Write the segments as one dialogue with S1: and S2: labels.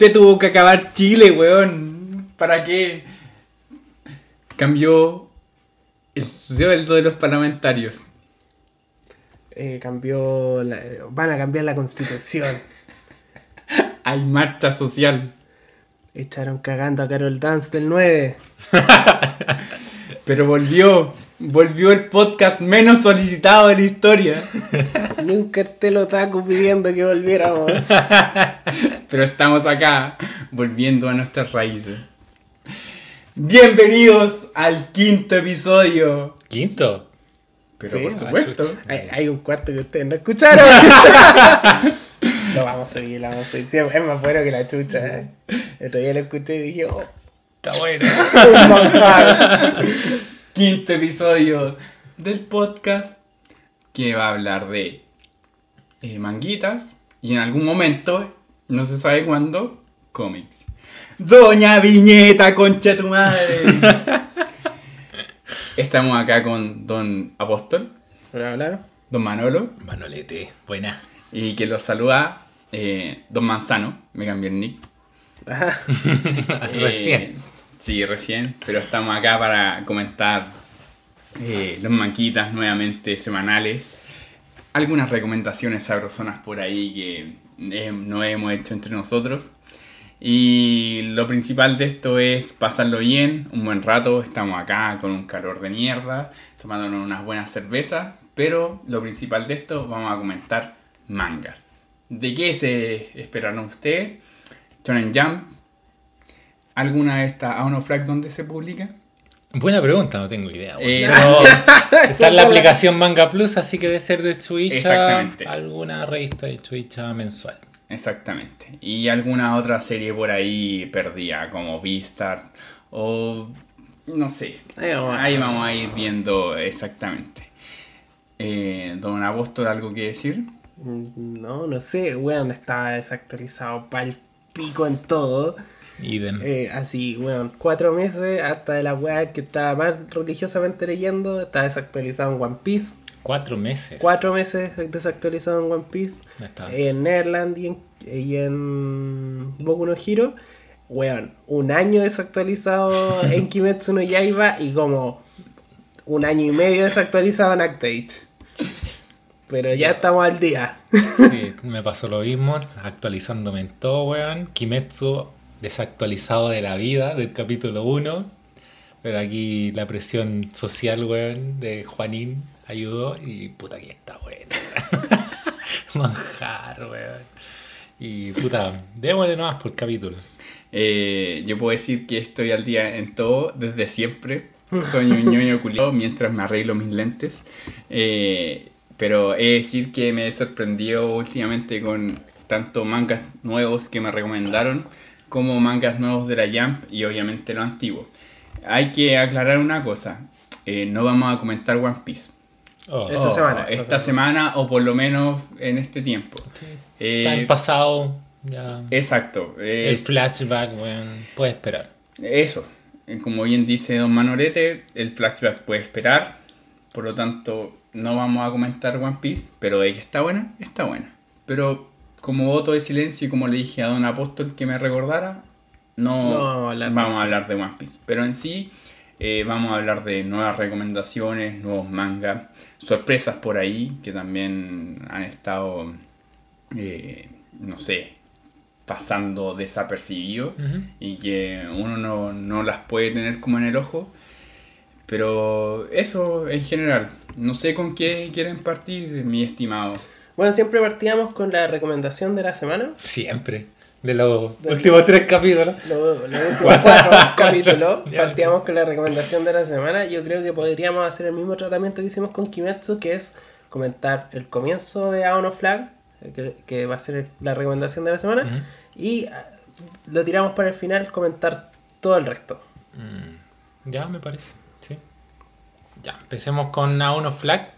S1: Se tuvo que acabar Chile, weón. ¿Para qué? Cambió el sueldo de los parlamentarios.
S2: Eh, cambió la- van a cambiar la constitución.
S1: Hay marcha social.
S2: Echaron cagando a Carol Dance del 9.
S1: Pero volvió. Volvió el podcast menos solicitado de la historia.
S2: Ni un cartel otaku pidiendo que volviéramos.
S1: Pero estamos acá, volviendo a nuestras raíces. Bienvenidos al quinto episodio.
S3: ¿Quinto?
S1: Pero
S2: Sí,
S1: por
S2: ah,
S1: supuesto.
S2: Hay, hay un cuarto que ustedes no escucharon. lo vamos a subir, lo vamos a subir. Sí, es más bueno que la chucha. eh. El otro día lo escuché y dije, oh,
S3: Está bueno.
S1: Quinto episodio del podcast que va a hablar de eh, manguitas y en algún momento, no se sabe cuándo, cómics. Doña Viñeta, concha tu madre. Estamos acá con Don Apóstol,
S2: Hola, hola.
S1: Don Manolo.
S3: Manolete, buena.
S1: Y que los saluda eh, Don Manzano, me cambié el nick.
S2: Ajá.
S1: Eh,
S3: Recién.
S1: sí, recién, pero estamos acá para comentar eh, los manquitas nuevamente semanales. Algunas recomendaciones sabrosonas por ahí que eh, no hemos hecho entre nosotros. Y lo principal de esto es pasarlo bien, un buen rato. Estamos acá con un calor de mierda, tomándonos unas buenas cervezas. Pero lo principal de esto, vamos a comentar mangas. ¿De qué se esperaron ustedes? Shonen Jump. ¿Alguna de estas Aon of Flag donde se publica?
S3: Buena pregunta, no tengo idea.
S1: Eh,
S3: Pero está en la aplicación Manga Plus, así que debe ser de Chuicha.
S1: Exactamente.
S3: Alguna revista de Chuicha mensual.
S1: Exactamente. Y alguna otra serie por ahí perdida, como Beastar o no sé.
S2: Ahí vamos a-
S1: Ahí vamos a ir viendo exactamente. Eh, Don Apóstol, ¿algo que decir?
S2: Mm, No, no sé, weón, está desactualizado pa'l pico en todo. Eh, así, weón, cuatro meses hasta de la weá que estaba más religiosamente leyendo, está desactualizado en One Piece.
S3: Cuatro meses.
S2: Cuatro meses desactualizado en One Piece.
S3: Está.
S2: En Neverland y en, y en Boku no Hero. Weón, un año desactualizado en Kimetsu no Yaiba y como un año y medio desactualizado en Actage. Pero ya estamos al día.
S3: Sí, me pasó lo mismo, actualizándome en todo, weón. Kimetsu desactualizado de la vida, del capítulo 1. Pero aquí la presión social, weón, de Juanín ayudó y puta que está bueno. Manjar, weón. Y puta, démosle nomás por capítulo.
S1: Eh, yo puedo decir que estoy al día en todo desde siempre. Soy un ñoño culiado mientras me arreglo mis lentes. Eh, pero he de decir que me he sorprendido últimamente con tanto mangas nuevos que me recomendaron como mangas nuevos de la Jump y obviamente lo antiguo. Hay que aclarar una cosa. eh, no vamos a comentar One Piece.
S3: Oh,
S2: Esta
S1: Oh,
S2: semana, esta
S1: Esta semana o por lo menos en este tiempo. Eh,
S3: está en pasado, ya.
S1: exacto. eh,
S3: El flashback, weón, puede esperar.
S1: Eso, eh, como bien dice Don Manorete, el flashback puede esperar, por lo tanto no vamos a comentar One Piece, pero de que está buena, está buena. Pero como voto de silencio y como le dije a Don Apóstol que me recordara, no,
S2: No vamos a hablar de
S1: One Piece. Pero en sí eh, vamos a hablar de nuevas recomendaciones, nuevos mangas, sorpresas por ahí que también han estado, eh, no sé, pasando desapercibidos
S3: Ujú.
S1: y que uno no, no las puede tener como en el ojo. Pero eso en general. No sé con qué quieren partir, mi estimado.
S2: Bueno, siempre partíamos con la recomendación de la semana.
S3: Siempre. De los últimos tres capítulos.
S2: Los, los últimos cuatro capítulos partíamos con la recomendación de la semana. Yo creo que podríamos hacer el mismo tratamiento que hicimos con Kimetsu, que es comentar el comienzo de Aon of Flag, que, que va a ser la recomendación de la semana, y ah, lo tiramos para el final, comentar todo el resto.
S3: Mm, Ya, me parece. Sí. Ya, empecemos con A uno Flag.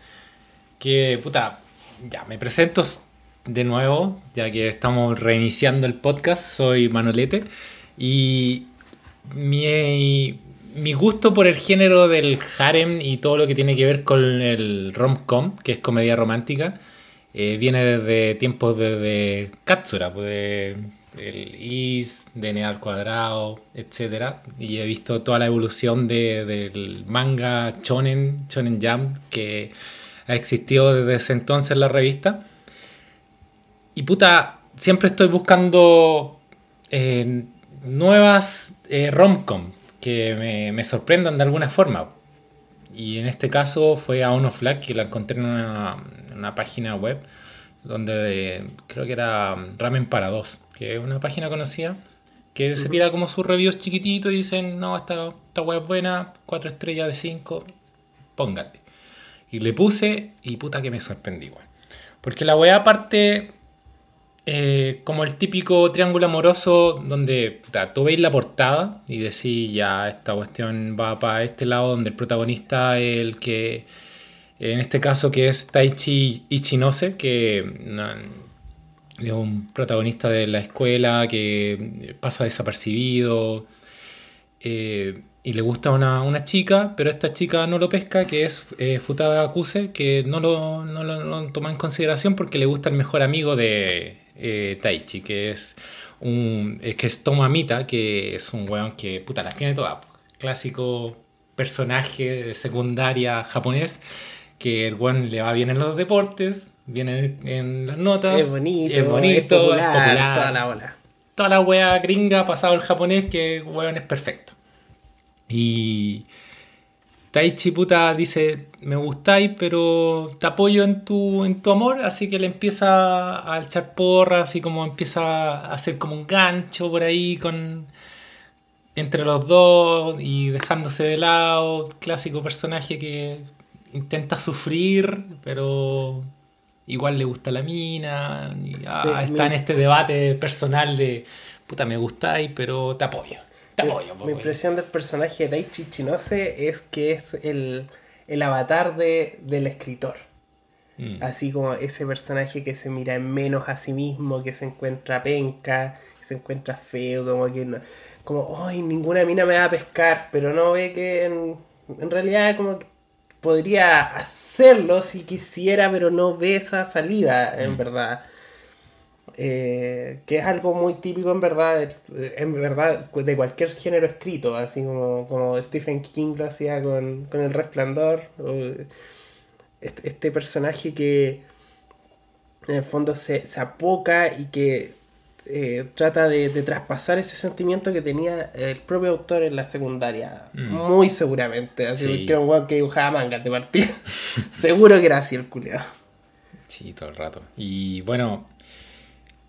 S3: Que, puta, ya, me presento de nuevo, ya que estamos reiniciando el podcast. Soy Manolete. Y mi, mi gusto por el género del harem y todo lo que tiene que ver con el rom-com, que es comedia romántica, eh, viene desde tiempos de, de Katsura, pues, de el is, dn al cuadrado, etc. Y he visto toda la evolución de- del manga Shonen, Shonen Jump, que ha existido desde ese entonces en la revista. Y puta, siempre estoy buscando eh, nuevas eh, romcom que me, me sorprendan de alguna forma. Y en este caso fue a Uno Flag que la encontré en una, en una página web donde eh, creo que era Ramen para dos, que es una página conocida que se tira como sus reviews chiquititos y dicen, no, esta, esta web es buena, 4 estrellas de 5, póngate. Y le puse y puta que me sorprendí. Porque la weá parte eh, como el típico triángulo amoroso donde puta, tú veis la portada y decís ya esta cuestión va para este lado donde el protagonista es el que en este caso que es Taichi Ichinose que na- es un protagonista de la escuela que pasa desapercibido eh, y le gusta una, una chica, pero esta chica no lo pesca, que es eh, Futada Akuse, que no lo, no lo- no lo toma en consideración porque le gusta el mejor amigo de eh, Taichi, que es un eh, que es Tomamita, que es un weón que puta las tiene todas. Clásico personaje de secundaria japonés, que el weón le va bien en los deportes, bien en, en las notas,
S2: Es bonito,
S3: es bonito,
S2: es popular,
S3: es popular
S2: toda la ola.
S3: toda la wea gringa pasado el japonés que weón es perfecto. Y Taichi puta dice, me gustáis, pero te apoyo en tu, en tu amor, así que le empieza a echar porras, así como empieza a hacer como un gancho por ahí con entre los dos y dejándose de lado, clásico personaje que intenta sufrir, pero igual le gusta la mina, y, ah,
S2: Me-
S3: está
S2: me-
S3: en este debate personal de, puta, me gustáis, pero te apoyo, te apoyo. po,
S2: Mi impresión del personaje de Taichi Chinose es que es el, el avatar de, del escritor.
S3: Mm.
S2: Así como ese personaje que se mira en menos a sí mismo, que se encuentra penca, que se encuentra feo, como que no, como, ay, ninguna mina me va a pescar, pero no ve que en, en realidad como que podría hacerlo si quisiera, pero no ve esa salida, en
S3: Mm.
S2: verdad. Eh, que es algo muy típico en verdad, de- en verdad de cualquier género escrito, así como, como Stephen King lo hacía con, con El Resplandor. o este, este personaje que en el fondo se, se apoca y que eh, trata de, de traspasar ese sentimiento que tenía el propio autor en la secundaria.
S3: Mm.
S2: Muy seguramente. Así
S3: Sí.
S2: que era un weón que dibujaba mangas de partida. Seguro que era así el culiado.
S3: Sí, todo el rato. Y bueno,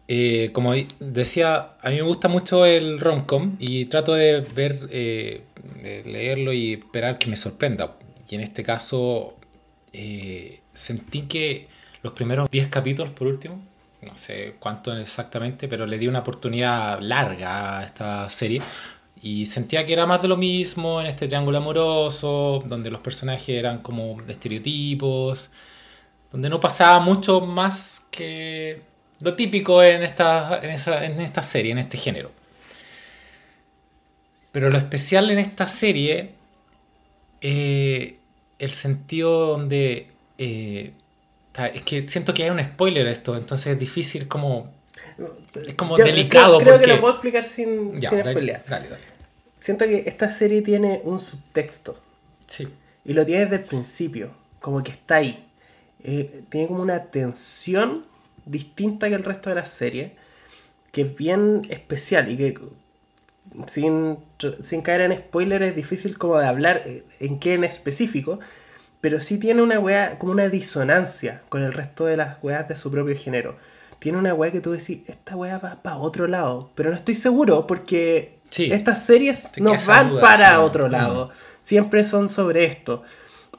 S3: eh, como decía, a mí me gusta mucho el romcom y trato de ver, eh, de leerlo y esperar que me sorprenda. Y en este caso, eh, sentí que los primeros 10 capítulos, por último, no sé cuánto exactamente, pero le di una oportunidad larga a esta serie. Y sentía que era más de lo mismo en este triángulo amoroso, donde los personajes eran como estereotipos, donde no pasaba mucho más que lo típico en esta, en esa- en esta serie, en este género. Pero lo especial en esta serie, eh, el sentido donde... eh, es que siento que hay un spoiler a esto, entonces es difícil como... Es como
S2: Yo
S3: delicado
S2: Creo, creo que lo puedo explicar sin,
S3: Ya,
S2: sin spoilear.
S3: dale, dale.
S2: Siento que esta serie tiene un subtexto.
S3: Sí.
S2: Y lo tiene desde el principio. Como que está ahí. Eh, tiene como una tensión distinta que el resto de la serie. Que es bien especial. Y que sin, sin caer en spoiler es difícil como de hablar eh, en qué en específico. Pero sí tiene una weá, como una disonancia con el resto de las weas de su propio género. Tiene una weá que tú decís, esta weá va para otro lado. Pero no estoy seguro porque
S3: Sí.
S2: estas series
S3: Te queda
S2: no
S3: esa
S2: van para otro
S3: Mm.
S2: lado. Siempre son sobre esto.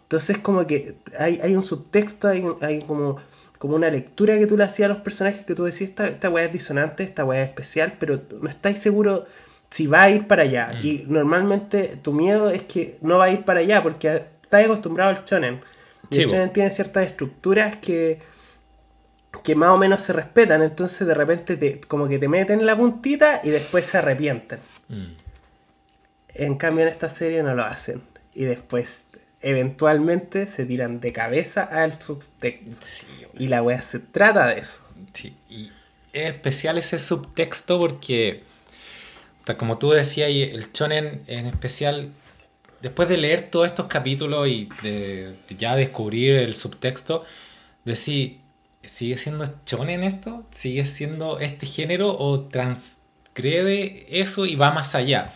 S2: Entonces como que hay, hay un subtexto, hay, hay como, como una lectura que tú le hacías a los personajes que tú decís, esta, esta weá es disonante, esta weá es especial, pero no estáis seguro si va a ir para allá.
S3: Mm.
S2: Y normalmente tu miedo es que no va a ir para allá porque estás acostumbrado al shonen. Y
S3: Sí,
S2: el shonen tiene ciertas estructuras que, que más o menos se respetan, entonces de repente te, como que te meten la puntita y después se arrepienten.
S3: Mm.
S2: En cambio en esta serie no lo hacen. Y después eventualmente se tiran de cabeza al subtexto.
S3: Sí,
S2: Y la wea se trata de eso.
S3: Sí, y es especial ese subtexto porque, como tú decías, el shonen en especial, después de leer todos estos capítulos y de, de ya descubrir el subtexto, decir, ¿sigue siendo shonen esto? ¿Sigue siendo este género o transgrede eso y va más allá?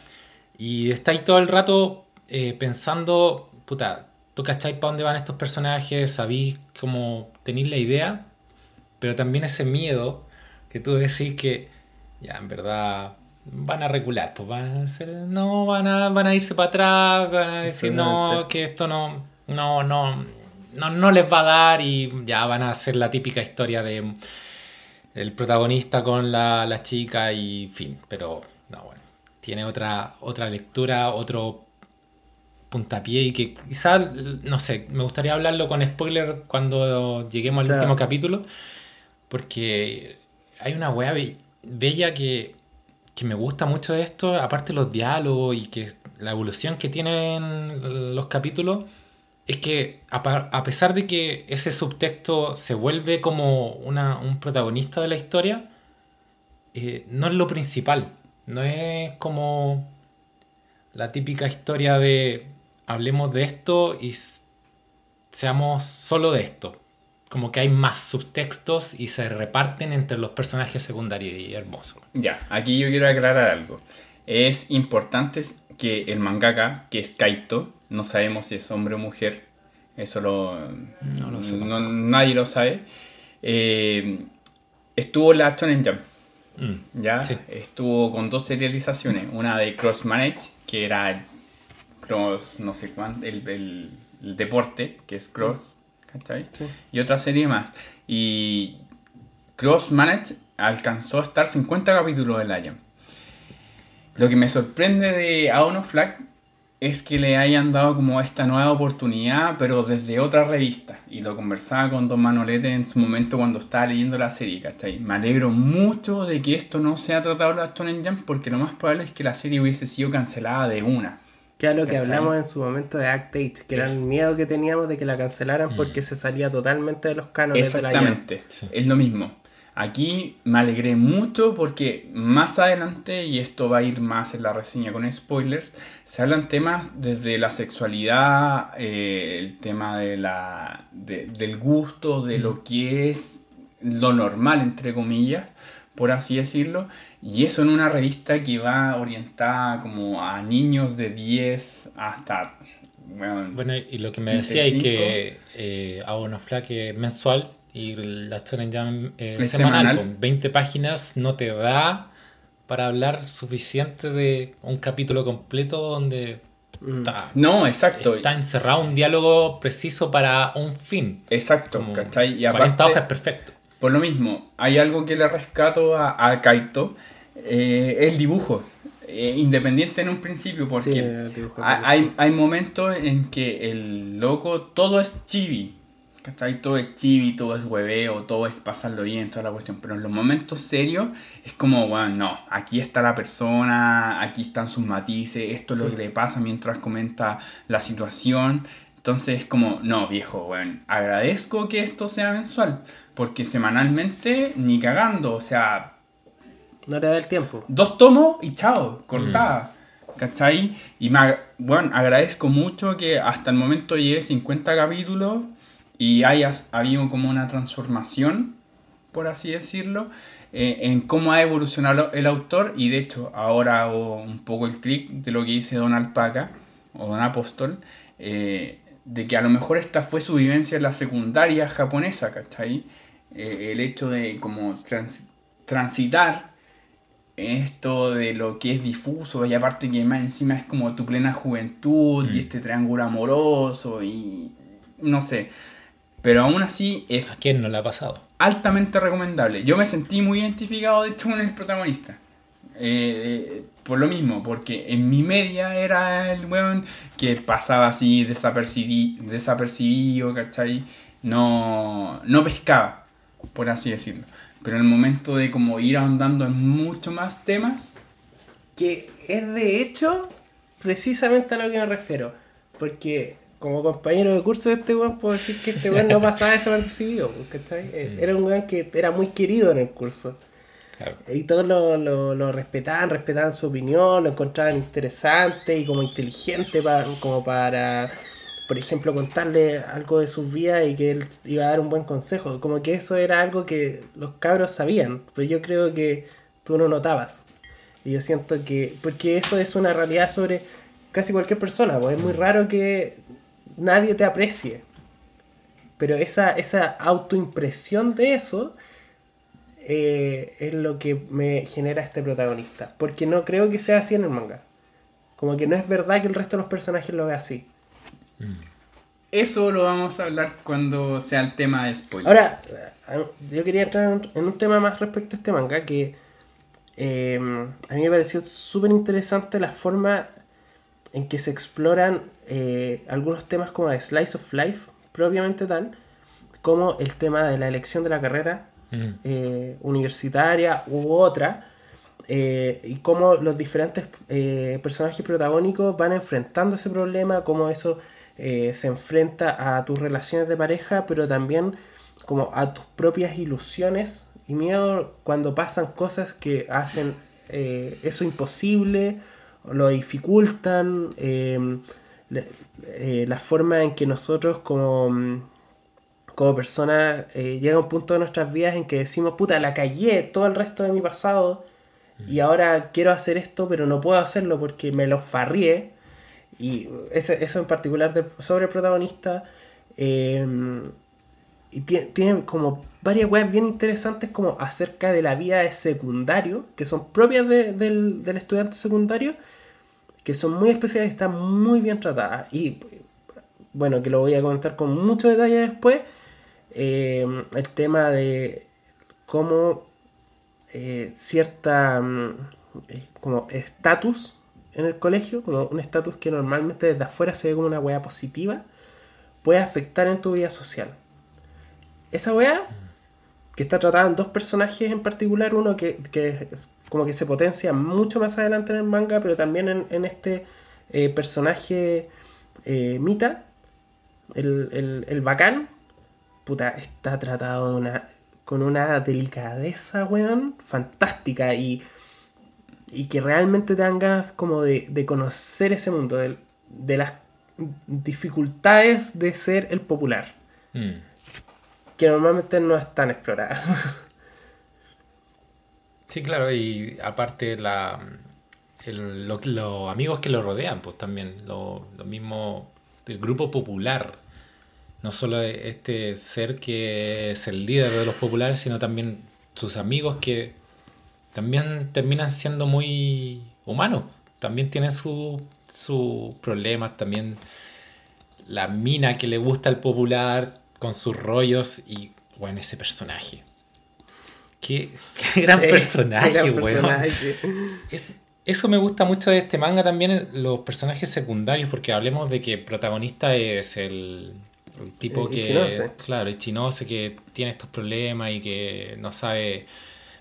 S3: Y estáis todo el rato eh, pensando, puta, tú cacháis para dónde van estos personajes, sabéis cómo tenéis la idea, pero también ese miedo que tú decís que ya en verdad van a recular, pues van a ser, no, van a, van a irse para atrás, van a decir no, que esto no, no, no, no, no les va a dar y ya van a hacer la típica historia de el protagonista con la, la chica y fin, pero no, bueno, tiene otra, otra lectura, otro puntapié y que quizás, no sé, me gustaría hablarlo con spoiler cuando lleguemos al
S2: Claro.
S3: último capítulo, porque hay una be- bella que, que me gusta mucho de esto, aparte los diálogos y que la evolución que tienen los capítulos, es que a pesar de que ese subtexto se vuelve como una- un protagonista de la historia, eh, no es lo principal, no es como la típica historia de hablemos de esto y seamos solo de esto. Como que hay más subtextos y se reparten entre los personajes secundarios y hermoso.
S1: Ya, aquí yo quiero aclarar algo. Es importante que el mangaka, que es Kaito, no sabemos si es hombre o mujer, eso lo,
S3: No lo sé
S1: no- nadie lo sabe, eh, estuvo en la Shonen Jump,
S3: Mm,
S1: ¿ya?
S3: Sí.
S1: Estuvo con dos serializaciones, una de Cross Manage, que era Cross, no sé cuánto, el, el- el deporte, que es Cross, ¿cachai?
S2: Sí.
S1: y otra serie más. Y Cross Manage alcanzó a estar 50 capítulos del año. Lo que me sorprende de Aon of Flag es que le hayan dado como esta nueva oportunidad, pero desde otra revista. Y lo conversaba con Don Manolete en su momento cuando estaba leyendo la serie, ¿cachai? Me alegro mucho de que esto no sea tratado en la Shonen Jump, porque lo más probable es que la serie hubiese sido cancelada de una.
S2: Que era lo que hablamos en su momento de Act Age, que era el miedo que teníamos de que la cancelaran
S3: Mm.
S2: porque se salía totalmente de los cánones de la.
S1: Exactamente,
S3: Sí.
S1: es lo mismo. Aquí me alegré mucho porque más adelante, y esto va a ir más en la reseña con spoilers, se hablan temas desde la sexualidad, eh, el tema de la, de- del gusto, de lo que es lo normal, entre comillas, por así decirlo, y eso en una revista que va orientada como a niños de 10 hasta... Bueno,
S3: Bueno, y lo que me decía es
S1: 35.
S3: que eh, hago una flaque mensual y la Shonen Jump eh, semanal,
S1: semanal.
S3: con 20 páginas no te da para hablar suficiente de un capítulo completo donde
S2: Mm.
S3: está,
S1: no, exacto.
S3: está encerrado un diálogo preciso para un fin.
S1: Exacto,
S3: Como
S1: ¿cachai? Y
S3: 40
S1: aparte,
S3: hojas es perfecto.
S1: Por lo mismo, hay algo que le rescato a, a Kaito, eh, el dibujo. Eh, independiente en un principio, porque
S2: Sí, el dibujo
S1: hay, hay, hay momentos en que el loco, todo es chibi. ¿Cachai? Todo es chibi, todo es hueveo, todo es pasarlo bien, toda la cuestión. Pero en los momentos serios es como, bueno, no, aquí está la persona, aquí están sus matices, esto es lo que le pasa mientras comenta la situación. Entonces es como, no, viejo, bueno, agradezco que esto sea mensual, porque semanalmente ni cagando, o sea,
S2: No le da el tiempo.
S1: dos tomos y chao, cortada. ¿Cachai? Y me, bueno, agradezco mucho que hasta el momento llegué 50 capítulos y haya habido como una transformación, por así decirlo, eh, en cómo ha evolucionado el autor. Y de hecho, ahora hago un poco el clic de lo que dice Don Alpaca o Don Apóstol, eh, de que a lo mejor esta fue su vivencia en la secundaria japonesa, ¿cachai? Eh, el hecho de como trans- transitar esto de lo que es difuso y aparte que más encima es como tu plena juventud y
S3: Mm.
S1: este triángulo amoroso y no sé. Pero aún así es
S3: ¿A quién no le ha pasado?
S1: altamente recomendable. Yo me sentí muy identificado de hecho con el protagonista. Eh, eh, por lo mismo, porque en mi media era el weón que pasaba así desapercibi- desapercibido, ¿cachai? No, no pescaba, por así decirlo. Pero en el momento de como ir ahondando en mucho más temas,
S2: Que es de hecho precisamente a lo que me refiero. Porque como compañero de curso de este weón puedo decir que este weón no pasaba desapercibido, ¿cachai? Eh,
S3: Mm.
S2: Era un weón que era muy querido en el curso.
S3: Claro.
S2: Y todos lo, lo, lo respetaban, respetaban su opinión, lo encontraban interesante y como inteligente pa- como para, por ejemplo, contarle algo de sus vidas y que él iba a dar un buen consejo. Como que eso era algo que los cabros sabían, pero yo creo que tú no notabas. Y yo siento que, porque eso es una realidad sobre casi cualquier persona, pues es muy raro que nadie te aprecie. Pero esa, esa autoimpresión de eso eh, es lo que me genera este protagonista. Porque no creo que sea así en el manga. Como que no es verdad que el resto de los personajes lo vea así.
S3: Mm.
S1: Eso lo vamos a hablar cuando sea el tema de spoiler.
S2: Ahora, eh, yo quería entrar en un- tema más respecto a este manga que eh, a mí me pareció súper interesante la forma en que se exploran eh, algunos temas como de Slice of Life, propiamente tal, como el tema de la elección de la carrera
S3: Mm.
S2: eh, universitaria u otra, eh, y cómo los diferentes eh, personajes protagónicos van enfrentando ese problema, cómo eso eh, se enfrenta a tus relaciones de pareja, pero también como a tus propias ilusiones y miedo cuando pasan cosas que hacen eh, eso imposible, lo dificultan, eh, le- eh, la forma en que nosotros como mm, como personas llega un punto de nuestras vidas en que decimos, puta, la callé todo el resto de mi pasado y ahora quiero hacer esto, pero no puedo hacerlo porque me lo farrié. Y eso, eso en particular de- sobre el protagonista. eh, y tiene, como varias weas bien interesantes como acerca de la vida de secundario, que son propias de- del, del estudiante secundario, que son muy especiales y están muy bien tratadas. Y bueno, que lo voy a comentar con mucho detalle después, eh, el tema de cómo eh, cierta mm, como estatus en el colegio, como un estatus que normalmente desde afuera se ve como una wea positiva, puede afectar en tu vida social. Esa wea, que está tratada en dos personajes en particular, uno que, que como que se potencia mucho más adelante en el manga, pero también en, este eh, personaje eh, Mita, el, el, el bacán, puta, está tratado una, con una delicadeza, weón, fantástica y, y que realmente te dan ganas como de, de conocer ese mundo, de, de las dificultades de ser el popular,
S3: Mm.
S2: que normalmente no están exploradas.
S3: Sí, claro, y aparte la, el- lo- los amigos que lo rodean, pues también, lo, lo mismo, el grupo popular, no solo este ser que es el líder de los populares, sino también sus amigos que también terminan siendo muy humanos, también tienen su- sus problemas, también la mina que le gusta al popular con sus rollos y, bueno, ese personaje. Qué, qué gran
S2: Sí,
S3: personaje,
S2: gran
S3: weón.
S2: personaje.
S3: Es- eso me gusta mucho de este manga también, los personajes secundarios, porque hablemos de que el protagonista es el, el tipo
S2: Eh,
S3: que,
S2: Ichinose.
S3: claro, el chinose que tiene estos problemas y que no sabe,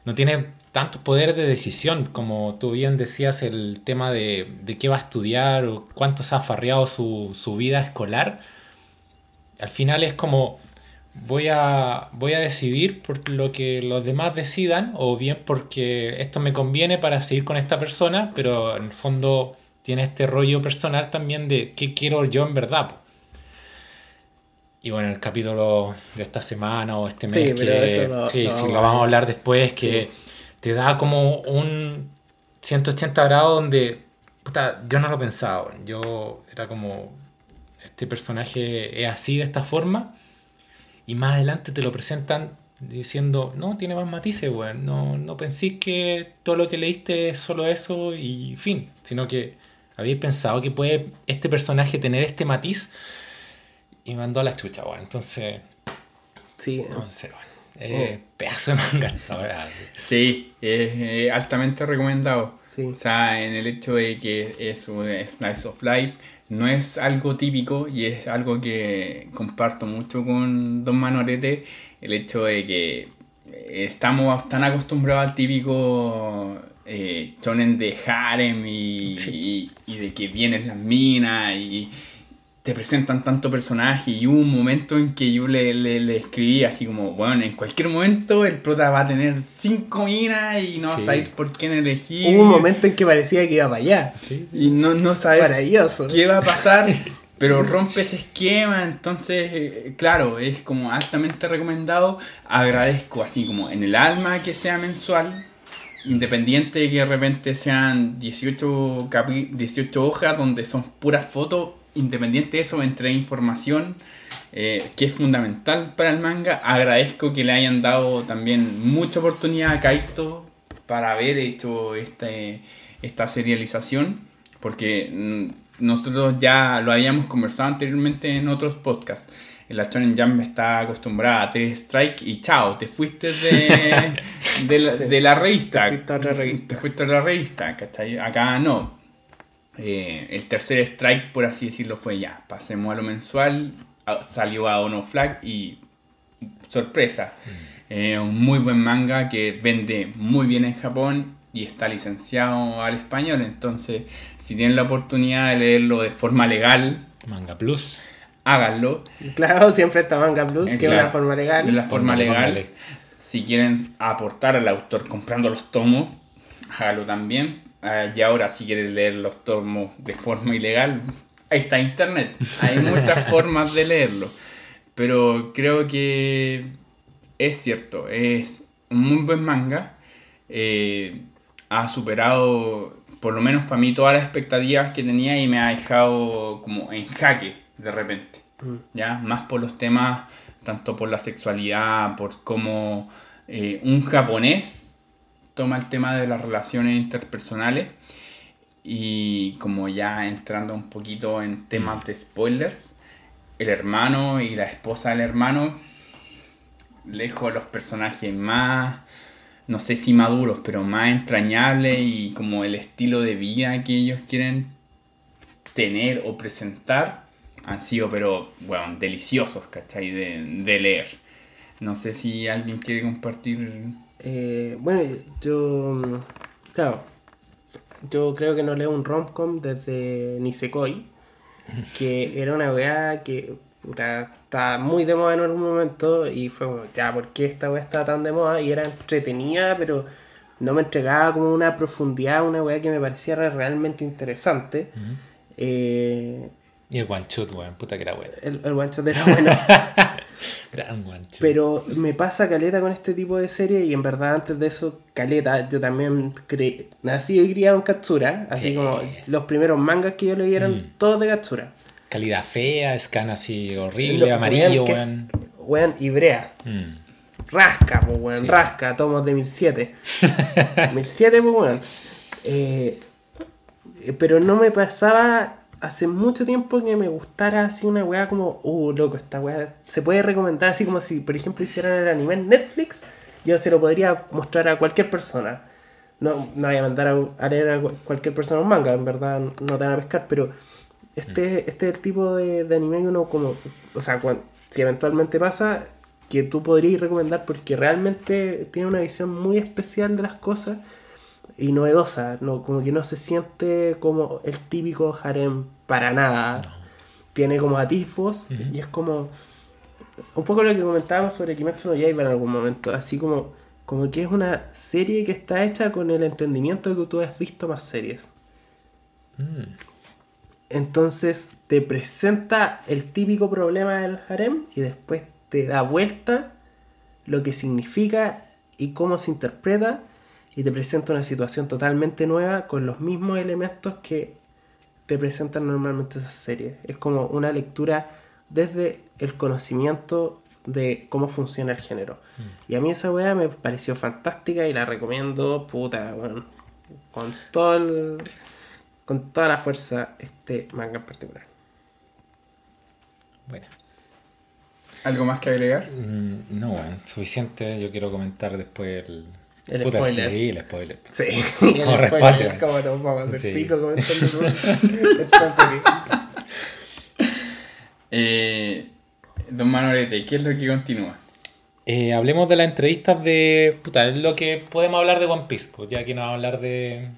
S3: no tiene tantos poderes de decisión, como tú bien decías, el tema de, de qué va a estudiar o cuánto se ha farreado su, su vida escolar. Al final es como, voy a, voy a decidir por lo que los demás decidan, o bien porque esto me conviene para seguir con esta persona, pero en el fondo tiene este rollo personal también de qué quiero yo en verdad. Y bueno, el capítulo de esta semana o este
S2: Sí,
S3: mes,
S2: pero
S3: que
S2: lo-
S3: sí,
S2: lo
S3: sí,
S2: vamos
S3: lo vamos a hablar después, que te da como un 180 grados donde, puta, yo no lo pensaba, yo era como, este personaje es así, de esta forma, y más adelante te lo presentan diciendo, no, tiene más matices, weón. No, no pensé que todo lo que leíste es solo eso y fin. Sino que habéis pensado que puede este personaje tener este matiz y mandó a la chucha, weón. Entonces,
S2: Sí,
S3: no, weón. Eh, Pedazo de manga esta weá.
S1: Sí, es eh, altamente recomendado.
S2: sí.
S1: O sea, en el hecho de que es un slice of life, no es algo típico y es algo que comparto mucho con Don Manorete, el hecho de que estamos tan acostumbrados al típico eh, shonen de harem y, y- y de que vienen las minas y te presentan tanto personaje y hubo un momento en que yo le, le, le escribí así como, bueno, en cualquier momento el prota va a tener cinco minas y no
S3: Sí.
S1: a por quién elegir.
S2: Hubo un momento en que parecía que iba para allá.
S3: Sí,
S1: Y no, no sabes
S2: Maravilloso.
S1: qué va a pasar, pero rompe ese esquema, entonces, eh, claro, es como altamente recomendado. Agradezco así como en el alma que sea mensual, independiente de que de repente sean 18, capi- 18 hojas donde son puras fotos, independiente de eso, entre información. eh, que es fundamental para el manga. Agradezco que le hayan dado también mucha oportunidad a Kaito para haber hecho este, esta serialización, porque mm, nosotros ya lo habíamos conversado anteriormente en otros podcasts. La Shonen Jump está acostumbrada a tres strike y chao, te fuiste de, de, la,
S2: Sí.
S1: de la revista.
S2: Te fuiste a otra revista.
S1: Te fuiste a otra revista, ¿cachai? Acá no. Eh, el tercer strike, por así decirlo, fue ya. Pasemos a lo mensual. a- salió a Ono Flag y sorpresa. Eh, un muy buen manga que vende muy bien en Japón y está licenciado al español. Entonces, si tienen la oportunidad de leerlo de forma legal,
S3: Manga Plus.
S1: háganlo.
S2: Claro, siempre está Manga Plus,
S1: Eh,
S2: que es una forma legal.
S1: De la forma legal. Si quieren aportar al autor comprando los tomos, hágalo también. Ah, y ahora, si quieren leer los tomos de forma ilegal, ahí está internet. Hay muchas formas de leerlo. Pero creo que es cierto, es un muy buen manga. Eh, ha superado, por lo menos para mí, todas las expectativas que tenía y me ha dejado como en jaque de repente.
S2: Mm.
S1: ¿ya? Más por los temas, tanto por la sexualidad, por cómo eh, un japonés toma el tema de las relaciones interpersonales y como ya entrando un poquito en temas de spoilers, el hermano y la esposa del hermano, lejos de los personajes más, no sé si maduros, pero más entrañables y como el estilo de vida que ellos quieren tener o presentar han sido, pero, bueno, deliciosos, ¿cachai? De, de leer. No sé si alguien quiere compartir.
S2: Eh, bueno, yo. Claro. Yo creo que no leo un romcom desde Nisekoi. Que era una weá que. Puta, estaba muy de moda en algún momento. Y fue como, ya, ¿por qué esta weá está tan de moda? Y era entretenida, pero no me entregaba como una profundidad, una weá que me pareciera realmente interesante. Eh,
S3: Y el One Shot, weón. Puta que era bueno.
S2: el, el one shot era bueno.
S3: Gran.
S2: Pero me pasa caleta con este tipo de serie y en verdad antes de eso, caleta, yo también cre- nací y criado en Katsura, así
S3: Sí.
S2: como los primeros mangas que yo leí eran
S3: Mm.
S2: todos de Katsura.
S3: Calidad fea, scan así horrible,
S2: Lo-
S3: amarillo,
S2: weón,
S3: weón.
S2: Weón, y brea.
S3: Mm.
S2: Rasca, pues weón,
S3: Sí.
S2: rasca, tomos de 1007. 1007, pues weón. Eh, pero no me pasaba hace mucho tiempo que me gustara así una weá como, uh, loco, esta weá se puede recomendar así como si, por ejemplo, hicieran el anime en Netflix, yo se lo podría mostrar a cualquier persona. No, no voy a mandar a, a leer a cu- cualquier persona un manga, en verdad no te van a pescar, pero este, este es el tipo de, de anime que uno como, o sea, cuan- si eventualmente pasa, que tú podrías recomendar porque realmente tiene una visión muy especial de las cosas y novedosa, no, como que no se siente como el típico harem para nada. Tiene como atisbos y es como un poco lo que comentábamos sobre Kimetsu no Yaiba en algún momento, así como como que es una serie que está hecha con el entendimiento de que tú has visto más series.
S3: Mm.
S2: Entonces te presenta el típico problema del harem y después te da vuelta lo que significa y cómo se interpreta y te presenta una situación totalmente nueva con los mismos elementos que te presentan normalmente esas series. Es como una lectura desde el conocimiento de cómo funciona el género. Y a mí esa weá me pareció fantástica y la recomiendo, puta, weón, con todo el- con toda la fuerza este manga en particular.
S3: Bueno.
S1: ¿Algo más que agregar?
S3: Mm, No, weón. Suficiente. Yo quiero comentar después el.
S2: El
S3: Puta,
S2: spoiler.
S3: Sí, el spoiler.
S2: Sí,
S3: Como
S2: el spoiler,
S3: respaldo.
S2: ¿Cómo nos vamos a hacer
S3: Sí.
S2: pico todo? esta serie?
S1: Eh, don Manolete, ¿qué es lo que continúa?
S3: Eh, hablemos de las entrevistas de. Puta, es lo que podemos hablar de One Piece, pues ya que no vamos a hablar de.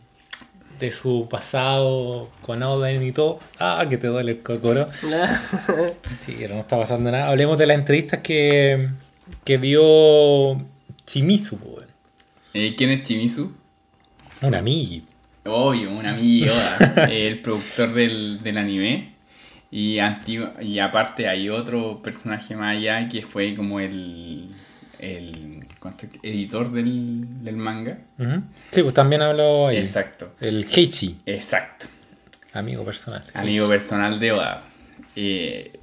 S3: de su pasado con Oden y todo. Ah, que te duele el cocoro. Sí, pero no está pasando nada. Hablemos de las entrevistas que, que dio Chimizu, po, weón.
S1: Eh, ¿Quién es Chimizu?
S3: un amigo.
S1: Obvio, un amigo, Yoda, el productor del, del anime. Y, antiguo, y aparte hay otro personaje más allá que fue como el, el editor del, del manga.
S3: Sí, pues también habló ahí.
S1: Exacto,
S3: El Heichi,
S1: exacto.
S3: amigo personal.
S1: Amigo personal de Oda. Eh,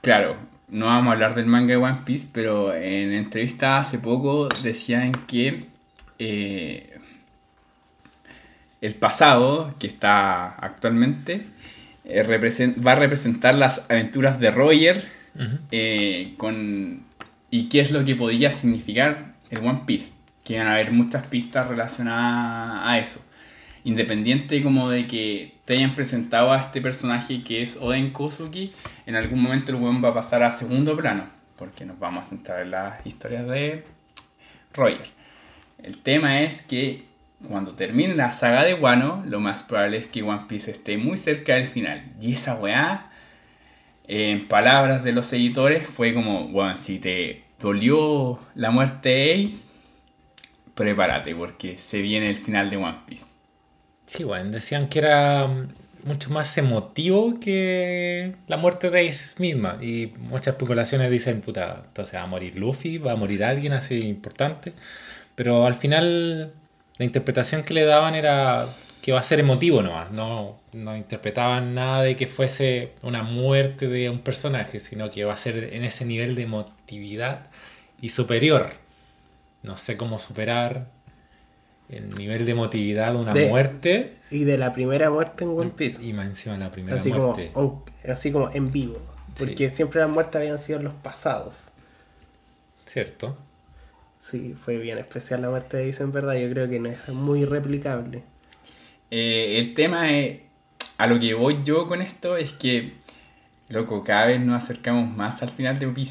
S1: claro, no vamos a hablar del manga de One Piece, pero en entrevista hace poco decían que eh, el pasado, que está actualmente, eh, va a representar las aventuras de Roger eh, con, y qué es lo que podría significar el One Piece. Que van a haber muchas pistas relacionadas a eso. Independiente como de que te hayan presentado a este personaje que es Oden Kosuki, en algún momento el weón va a pasar a segundo plano. Porque nos vamos a centrar en las historias de Roger. El tema es que cuando termine la saga de Wano, lo más probable es que One Piece esté muy cerca del final. Y esa weá, en palabras de los editores, fue como, weón, si te dolió la muerte de Ace, prepárate porque se viene el final de One Piece.
S3: Sí, bueno, decían que era mm, mucho más emotivo que la muerte de Ace misma. Y muchas especulaciones dicen, puta, entonces va a morir Luffy, va a morir alguien así importante. Pero al final la interpretación que le daban era que va a ser emotivo nomás. No, no interpretaban nada de que fuese una muerte de un personaje, sino que va a ser en ese nivel de emotividad y superior. No sé cómo superar el nivel de emotividad de una
S2: De-
S3: muerte.
S2: Y de la primera muerte en One Piece.
S3: Y más encima la primera
S2: Así
S3: muerte.
S2: así como en vivo. Porque siempre las muertes habían sido en los pasados.
S3: ¿Cierto?
S2: Sí, fue bien especial la muerte de Ace en verdad. Yo creo que no es muy replicable.
S1: Eh, el tema es, a lo que voy yo con esto es que, loco, cada vez nos acercamos más al final de One.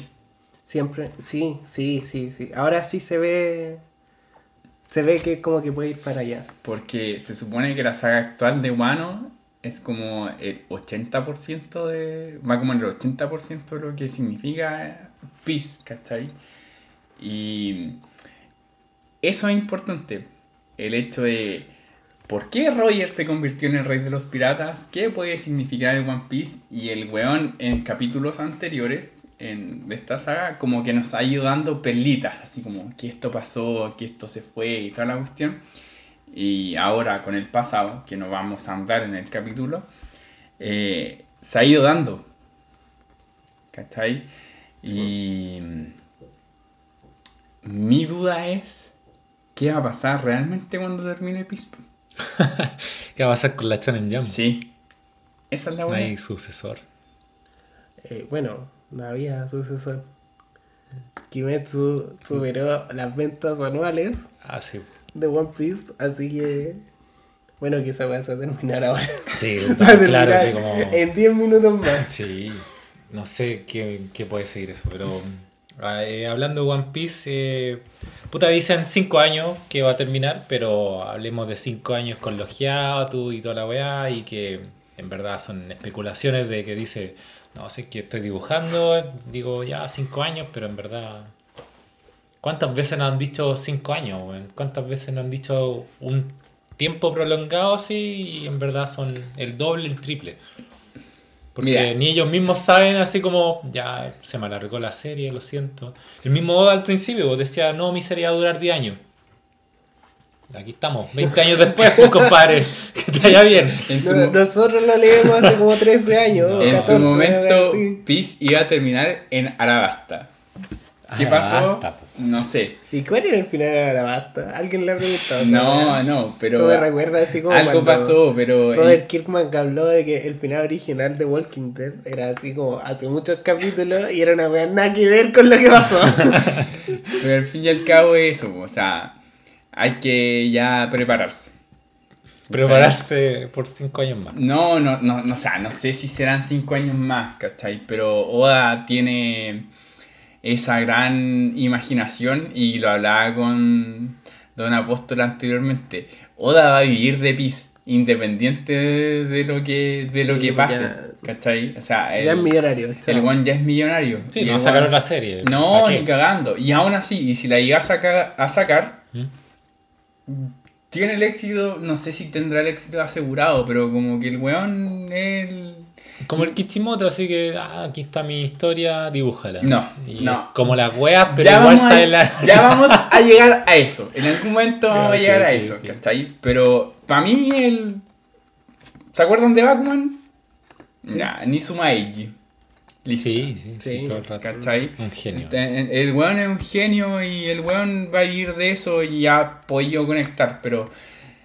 S2: Siempre, sí, sí, sí, sí. Ahora sí se ve. Se ve que como que puede ir para allá.
S1: Porque se supone que la saga actual de Wano es como el 80% de. va como en el 80% de lo que significa Peace, ¿cachai? Y eso es importante. El hecho de. ¿Por qué Roger se convirtió en el rey de los piratas? ¿Qué puede significar el One Piece? Y el weón en capítulos anteriores en, de esta saga como que nos ha ido dando perlitas, así como que esto pasó, que esto se fue y toda la cuestión. Y ahora con el pasado, que no vamos a andar en el capítulo, eh, se ha ido dando. ¿Cachai? Y mi duda es, ¿qué va a pasar realmente cuando termine Pispo?
S3: ¿Qué va a pasar con la Shonen Jump?
S1: Sí. Esa es la
S3: No
S1: buena.
S3: hay sucesor.
S2: Eh, bueno, no había sucesor. Kimetsu superó las ventas anuales
S3: Ah, sí.
S2: de One Piece, así que. Bueno, que esa va a terminar ahora.
S3: Sí,
S2: Se
S3: claro, así como.
S2: En 10 minutos más.
S3: Sí, no sé qué, qué puede seguir eso, pero eh, hablando de One Piece, eh, puta dicen 5 años que va a terminar, pero hablemos de 5 años con los hiatus y toda la weá, y que en verdad son especulaciones de que dice, no sé que estoy dibujando, digo ya 5 años, pero en verdad... ¿Cuántas veces nos han dicho 5 años? ¿Cuántas veces nos han dicho un tiempo prolongado así y en verdad son el doble, el triple? Porque
S1: Mira.
S3: ni ellos mismos saben, así como, ya se me alargó la serie, lo siento. El mismo Oda al principio decía, no, mi serie va a durar 10 años. Aquí estamos, 20 años después, compadre, que te vaya bien.
S2: No- nosotros lo leemos hace como 13 años.
S1: en
S2: 14,
S1: su momento. Peace iba a terminar en Arabasta. ¿Qué pasó?
S3: po.
S1: No sé.
S2: ¿Y cuál era el final de la basta? ¿Alguien le ha preguntado?
S1: No, no, pero
S2: Pero me recuerda así como
S1: algo pasó, pero
S2: Robert Kirkman que habló de que el final original de Walking Dead era así como hace muchos capítulos y era una weá nada que ver con lo que pasó.
S1: Pero al fin y al cabo es eso, o sea, hay que ya prepararse.
S3: Prepararse por 5 años más.
S1: No, no, no, no, o sea, no sé si serán cinco años más, ¿cachai? Pero Oda tiene esa gran imaginación y lo hablaba con Don Apóstol anteriormente. Oda va a vivir de Peace. independiente de, de lo que de lo
S2: Sí,
S1: que pase.
S2: ya-
S1: ¿Cachai? O sea,
S2: Ya es
S1: el,
S2: millonario.
S1: el one ya es millonario.
S3: Sí,
S1: Y
S3: no
S1: el
S3: va a sacar
S1: one-
S3: otra serie.
S1: No, ni cagando. Y aún así, y si la llega a sacar, a sacar,
S3: ¿Mm?
S1: tiene el éxito, no sé si tendrá el éxito asegurado, pero como que el weón es el...
S3: Como el Kishimoto, así que ah, aquí está mi historia, dibújala.
S1: No,
S3: Y
S1: no.
S3: Como las weas, pero
S1: ya,
S3: igual
S1: vamos
S3: sale
S1: a,
S3: la.
S1: ya vamos a llegar a eso. En algún momento vamos a llegar a eso. ¿cachai? Pero para mí el... ¿Se acuerdan de Batman? Ya, Nizuma Eiji. Listo.
S3: Sí, sí, sí,
S2: Sí,
S3: todo el rato.
S1: ¿Cachai?
S3: Un genio.
S1: El, el weón es un genio y el weón va a ir de eso y ha podido conectar, pero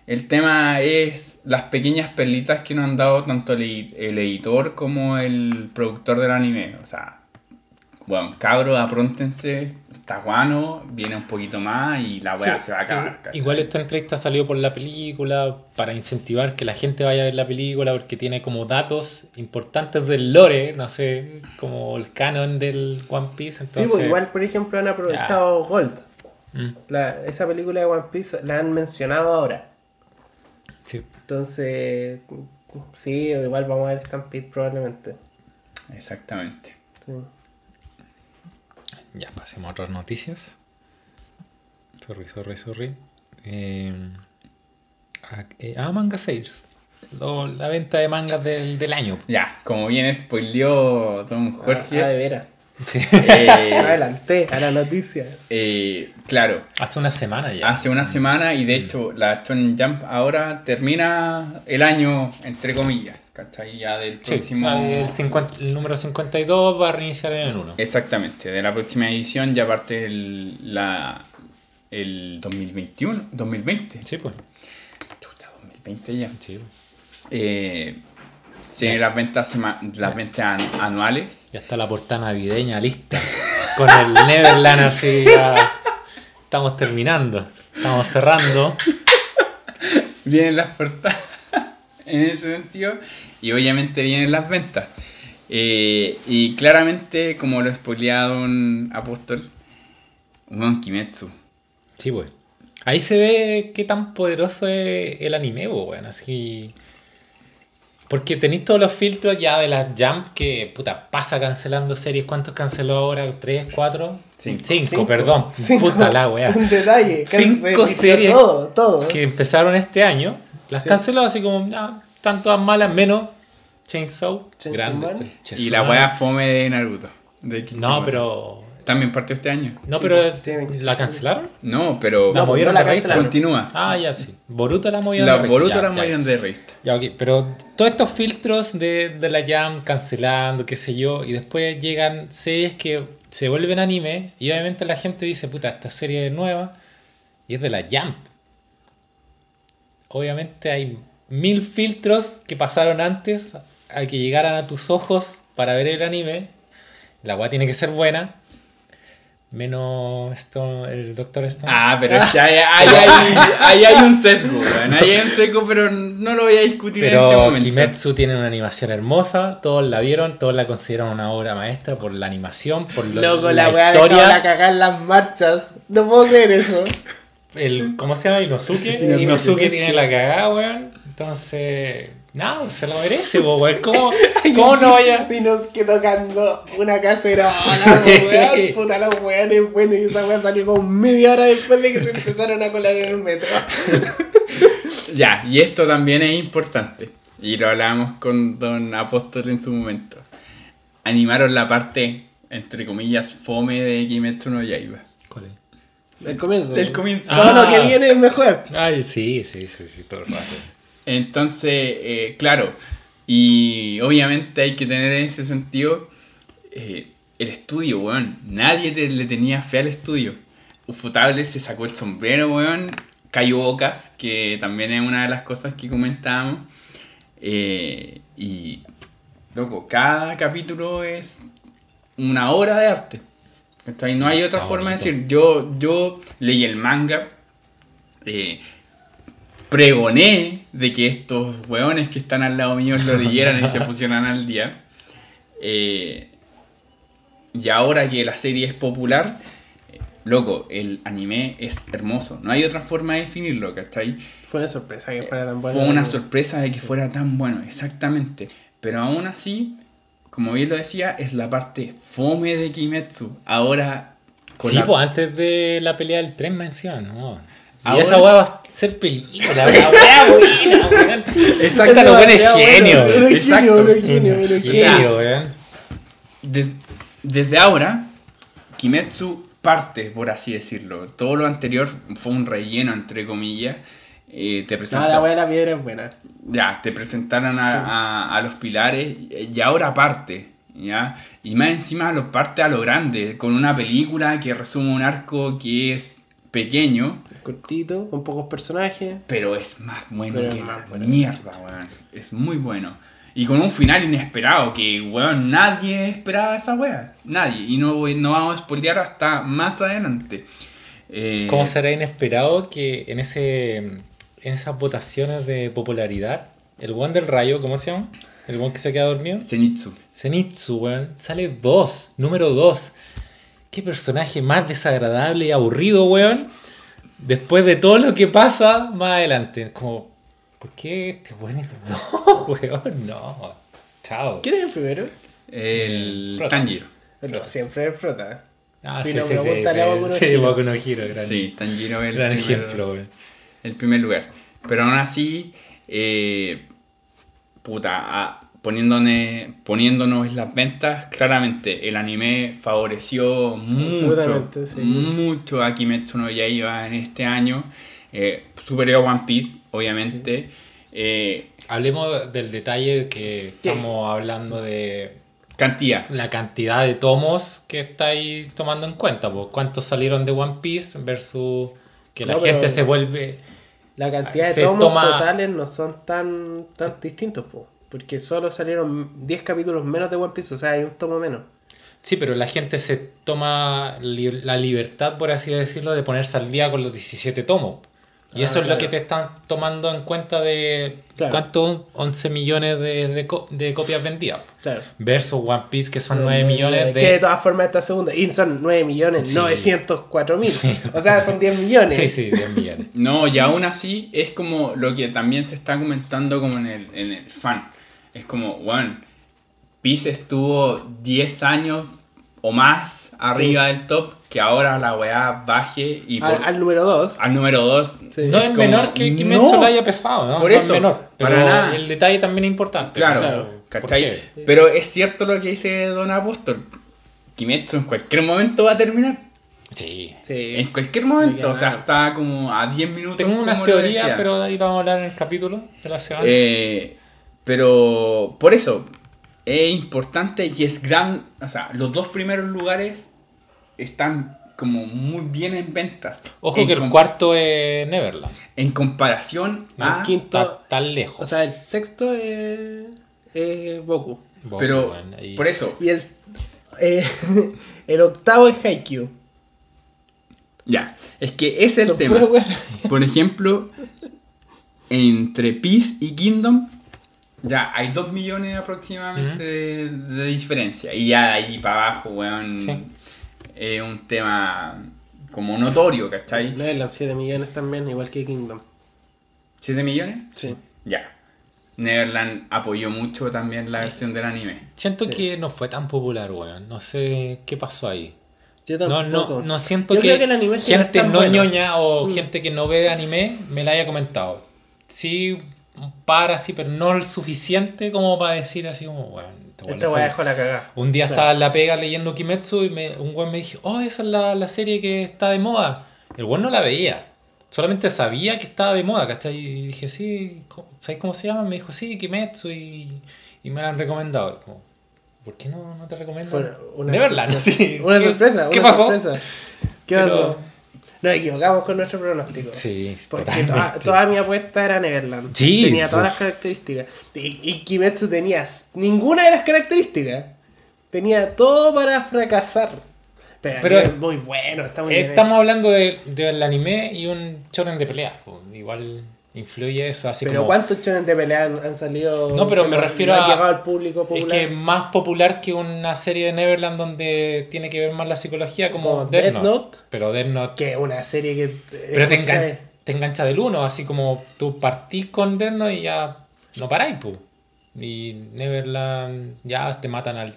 S1: el tema es las pequeñas perlitas que nos han dado tanto el, el editor como el productor del anime. O sea, bueno, cabros, apróntense, está guano, viene un poquito más y la weá
S3: Sí,
S1: se va a acabar. ¿cachai?
S3: Igual esta entrevista salió por la película para incentivar que la gente vaya a ver la película porque tiene como datos importantes del lore, no sé, como el canon del One Piece.
S2: Sí,
S3: Entonces,
S2: pues igual, por ejemplo, han aprovechado Gold.
S3: Mm,
S2: La- esa película de One Piece la han mencionado ahora. Entonces, sí, igual vamos a ver Stampede probablemente.
S1: Exactamente.
S2: Sí.
S3: Ya, pasemos a otras noticias. Sorry, sorry, sorry. Eh, ah, eh, ah, Manga Sales. Lo- la venta de mangas del, del año.
S1: Ya, como bien spoileó Don Jorge,
S2: Ah, de veras.
S3: Sí.
S1: eh,
S2: Adelante a la noticia.
S1: eh, claro,
S3: Hace una semana ya.
S1: hace una semana y de hecho la Shonen Jump ahora termina el año, entre comillas, ¿cachai? Ya del
S3: Sí,
S1: próximo...
S3: el, 50 el número 52 va a reiniciar en el 1.
S1: Exactamente, de la próxima edición ya parte el, la, el 2021, 2020.
S3: Sí, pues.
S1: Chuta, 2020 ya.
S3: Sí.
S1: Eh, tiene las ventas, las ventas an- anuales.
S3: Ya está la portada navideña lista. Con el Neverland así. ya. Estamos terminando. Estamos cerrando.
S1: Vienen las portadas en ese sentido y obviamente vienen las ventas. Eh, y claramente, como lo spoilea Don Apóstol, un Kimetsu.
S3: Sí, pues. Ahí se ve qué tan poderoso es el anime, pues, weón. Así. Porque tenéis todos los filtros ya de la Jump que, puta, pasa cancelando series. ¿Cuántos canceló ahora? ¿Tres? ¿Cuatro?
S1: Cinco.
S3: Cinco,
S2: Cinco.
S3: perdón.
S2: Cinco.
S3: Puta la weá.
S2: Un detalle.
S3: Cinco series
S2: Todo, todo.
S3: que empezaron este año, las
S2: Sí.
S3: canceló así como, ah, están todas malas, menos Chainsaw.
S2: Chainsaw
S3: grande.
S2: Man.
S3: Chainsaw
S1: Y la wea fome de Naruto. de
S3: No, pero.
S1: También partió este año.
S3: No,
S2: Sí,
S3: pero. ¿La cancelaron?
S1: No, pero
S3: La movieron
S2: la
S3: de revista.
S1: continúa.
S3: Ah, ya sí. Boruto la movieron
S1: la
S3: de revista.
S1: Boruto
S3: Ya,
S1: la
S3: ya.
S1: movieron de revista.
S3: Ya, ok, pero todos estos filtros de, de la Jam cancelando, qué sé yo, y después llegan series que se vuelven anime, y obviamente la gente dice, puta, esta serie es nueva, y es de la Jump. Obviamente hay mil filtros que pasaron antes a que llegaran a tus ojos para ver el anime. La weá tiene que ser buena. Menos esto, el Doctor Stone.
S1: Ah, pero es que ahí, ahí hay, ahí hay un sesgo, weón. Ahí hay un sesgo, pero no lo voy a discutir en este
S3: Pero
S1: momento.
S3: Kimetsu tiene una animación hermosa, todos la vieron, todos la consideran una obra maestra por la animación, por lo-
S2: Loco,
S3: la,
S2: la weá
S3: historia,
S2: la cagar las marchas. No puedo creer eso.
S3: el ¿cómo se llama? Inosuke.
S2: Inosuke.
S3: Inosuke tiene la cagada, weón. Entonces, no, se lo merece, po, weón. ¿Cómo, cómo no vaya?
S2: Y nos quedó tocando una cacerola, weón. Puta, la weón es bueno. Y esa weá salió como media hora después de que se empezaron a colar en el metro.
S1: Ya, y esto también es importante. Y lo hablábamos con Don Apóstol en su momento. Animaron la parte, entre comillas, fome de Kimetsu no Yaiba.
S3: ¿Cuál es?
S2: Del comienzo.
S1: Del comienzo.
S2: Todo
S3: Ah.
S2: lo que viene es mejor.
S3: Ay, sí, sí, sí, sí, todo el rato.
S1: Entonces, eh, claro, y obviamente hay que tener en ese sentido eh, el estudio, weón. Nadie te- le tenía fe al estudio. Ufotable se sacó el sombrero, weón. Cayó Bocas, que también es una de las cosas que comentábamos. Eh, y, loco, cada capítulo es una obra de arte. ¿cachai? No hay otra
S3: Está
S1: forma de decir. Yo, yo leí el manga. eh, pregoné de que estos weones que están al lado mío lo leyeran y se pusieran al día. Eh, y ahora que la serie es popular, eh, loco, el anime es hermoso. No hay otra forma de definirlo, ¿cachai?
S2: Fue una sorpresa que fuera tan bueno.
S1: Fue una sorpresa de que fuera tan bueno, exactamente. Pero aún así, como bien lo decía, es la parte fome de Kimetsu. Ahora, con
S3: Sí,
S1: la-
S3: pues antes de la pelea del tren me decían, no. Y
S1: Ahora-
S3: esa weá va a ser película, la weá buena, weón.
S1: Exacto,
S3: lo bueno es genio.
S2: bueno,
S1: Exacto.
S2: genio, bueno, genio, bueno,
S3: Genio,
S2: genio.
S3: weón.
S1: de- desde ahora, Kimetsu parte, por así decirlo. Todo lo anterior fue un relleno, entre comillas. Eh, te
S2: No,
S1: presenta-
S2: la la piedra es buena.
S1: Ya, te presentaron a, a- a los pilares y ahora parte, ¿ya? Y más encima los parte a lo grande, con una película que resume un arco que es pequeño,
S2: Cortito, con pocos personajes.
S1: pero es más bueno
S2: Pero
S1: que
S2: más
S1: la
S2: bueno.
S1: mierda, weón. Es muy bueno. Y con un final inesperado, que, weón, nadie esperaba esa weá. Nadie. Y no, vamos a spoilear hasta más adelante. Eh,
S3: ¿Cómo será inesperado que en ese en esas votaciones de popularidad, el one del rayo, ¿cómo se llama? El one que se queda dormido.
S1: Zenitsu.
S3: Zenitsu, weón, sale 2, número 2. Qué personaje más desagradable y aburrido, weón. Después de todo lo que pasa más adelante. Como, ¿por qué este es 2, weón? No. Chao.
S2: ¿Quién es el primero?
S1: El
S3: Prota.
S1: Tanjiro.
S2: No, siempre es prota.
S3: Ah,
S2: Si
S3: sí,
S2: no,
S3: sí, sí,
S2: a no
S3: sí, sí,
S2: Hero.
S3: Boku no Hero, gran,
S1: Sí, Tanjiro es el
S3: gran
S1: primer-
S3: ejemplo, weón.
S1: el primer lugar. Pero aún así, eh, puta, poniéndonos en las ventas, claramente el anime favoreció mucho,
S2: sí.
S1: mucho a Kimetsu no Yaiba en este año. Eh, superior a One Piece, obviamente. Eh,
S3: Hablemos del detalle que
S2: ¿Qué?
S3: estamos hablando de
S1: cantidad.
S3: la cantidad de tomos que estáis tomando en cuenta. Pues, ¿Cuántos salieron de One Piece versus que la
S2: No, pero-
S3: gente se vuelve...
S2: La cantidad de tomos
S3: toma-
S2: totales no son tan, tan distintos, po, porque solo salieron 10 capítulos menos de One Piece, o sea, hay un tomo menos.
S3: Sí, pero la gente se toma li- la libertad, por así decirlo, de ponerse al día con los 17 tomos. Y
S2: Ah,
S3: eso es lo que te están tomando en cuenta de
S2: Claro.
S3: cuántos 11 millones de, de co- de copias vendidas.
S2: Claro.
S3: Versus One Piece, que son 9 millones
S2: Que de
S3: de...
S2: todas formas esta segunda, y son 9 millones,
S3: Sí.
S2: 904 mil. O sea, son 10 millones.
S3: Sí, sí, 10 millones.
S1: No, y aún así es como lo que también se está comentando como en el, en el fan. Es como, bueno, Peace estuvo 10 años o más arriba del top, que ahora la weá baje y por-
S2: Al, al número 2.
S1: al número 2
S2: Sí.
S3: No es,
S1: como,
S3: menor que Kimetsu
S1: no.
S3: lo haya pesado, ¿no?
S1: Por
S3: No
S1: eso,
S3: es menor. Pero
S1: para nada.
S3: el detalle también es importante.
S1: Claro,
S2: Claro.
S3: ¿Por
S1: ¿cachai? Pero es cierto lo que dice Don Apóstol. Kimetsu en cualquier momento va a terminar.
S3: Sí.
S2: Sí.
S1: En cualquier momento,
S2: Me
S1: o sea, está como a 10 minutos.
S3: Tengo unas teorías, pero de ahí vamos a hablar en el capítulo de la semana.
S1: Eh, pero por eso es importante y es gran. O sea, los dos primeros lugares están como muy bien en ventas.
S3: Ojo
S1: en
S3: que el cuarto es Neverland.
S1: En comparación a.
S2: El quinto-
S3: Está tan lejos.
S2: O sea, el sexto es, es Boku.
S1: Pero
S3: bueno,
S1: por eso,
S2: Y el, eh, el octavo es Haikyuu.
S1: ya. Es que ese es el tema. Por ejemplo, entre Peace y Kingdom, ya hay 2 millones aproximadamente de, de diferencia. Y ya de ahí para abajo, weón,
S3: Sí.
S1: es un tema como notorio, ¿cachai?
S2: Neverland 7 millones también, igual que Kingdom.
S1: ¿7 millones?
S2: Sí.
S1: Ya. Neverland apoyó mucho también la versión del anime.
S3: Siento
S2: Sí.
S3: que no fue tan popular, weón. No sé qué pasó ahí.
S2: Yo
S3: No,
S2: tampoco.
S3: no, no siento
S2: Yo
S3: que,
S2: creo que el anime no
S3: gente no
S2: bueno.
S3: ñoña o
S2: Mm.
S3: gente que no ve anime me la haya comentado. Sí, para sí, pero no el suficiente como para decir así como, este weón
S2: Este weá
S3: fue-
S2: dejó la cagada.
S3: Un día
S2: Claro.
S3: estaba en la pega leyendo Kimetsu y me- un weón me dijo, oh, esa es la, la serie que está de moda. El weón no la veía. Solamente sabía que estaba de moda, ¿cachai? Y dije, sí, ¿cómo- ¿sabes cómo se llama? Me dijo, sí, Kimetsu y, y me la han recomendado. Y como, ¿Por qué no, no te recomiendo?
S2: Fue una
S3: Neverland, sí.
S2: Una
S3: ¿Qué-
S2: sorpresa.
S3: ¿Qué
S2: una
S3: pasó?
S2: sorpresa. ¿Qué pasó? Nos equivocamos con nuestro pronóstico.
S3: Sí,
S2: Porque toda, toda mi apuesta era Neverland.
S3: Sí,
S2: Tenía todas
S3: uf.
S2: las características. Y, y Kimetsu tenía ninguna de las características. Tenía todo para fracasar. Pero,
S3: Pero-
S2: es muy bueno, está muy
S3: Estamos hablando de- del anime y un shonen de peleas. pues, Igual influye eso, así
S2: Pero
S3: como...
S2: ¿cuántos chones de pelea han, han salido?
S3: No, pero me refiero
S2: no
S3: a-
S2: llegado al público
S3: Es que es más popular que una serie de Neverland donde tiene que ver más la psicología como
S2: Como
S3: Death Note.
S2: Note.
S3: Pero Death Note...
S2: Que es una serie que...
S3: Pero te engancha, te engancha del uno, así como tú partís con Death Note y ya no paráis, pu. Y Neverland ya te matan al,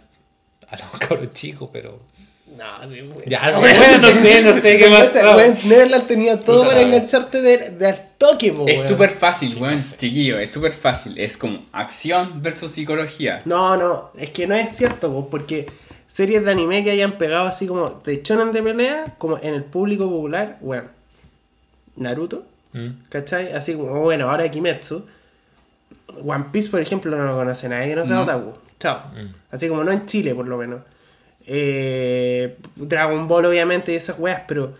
S3: a los cabros chicos, pero...
S2: No, sí, güey.
S3: Ya, sí, bueno, no sé, no sé qué pasó.
S2: güey, Neverland tenía todo para engancharte de, de al toque, po,
S1: Es
S2: weón.
S1: súper fácil, weón, chiquillo, es súper fácil. Es como acción versus psicología.
S2: No, no, es que no es cierto, po, porque series de anime que hayan pegado así como de shonen de pelea, como en el público popular, bueno, Naruto,
S3: Mm.
S2: ¿cachai? Así como, bueno, ahora Kimetsu. One Piece, por ejemplo, no lo conoce nadie, que no sea
S1: No.
S2: otaku. Chao.
S3: Mm.
S2: Así como no en Chile, por lo menos. Eh, Dragon Ball, obviamente, y esas weas, pero,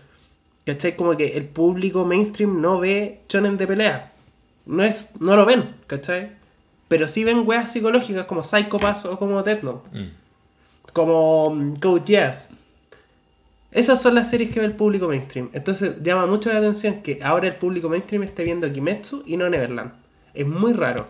S2: ¿cachai? Como que el público mainstream no ve shonen de pelea. No, es, no lo ven, ¿cachai? Pero sí ven weas psicológicas como Psycho Pass o como Death Note,
S3: Mm.
S2: como mm, Code Geass. Esas son las series que ve el público mainstream. Entonces llama mucho la atención que ahora el público mainstream esté viendo Kimetsu y no Neverland. Es muy raro.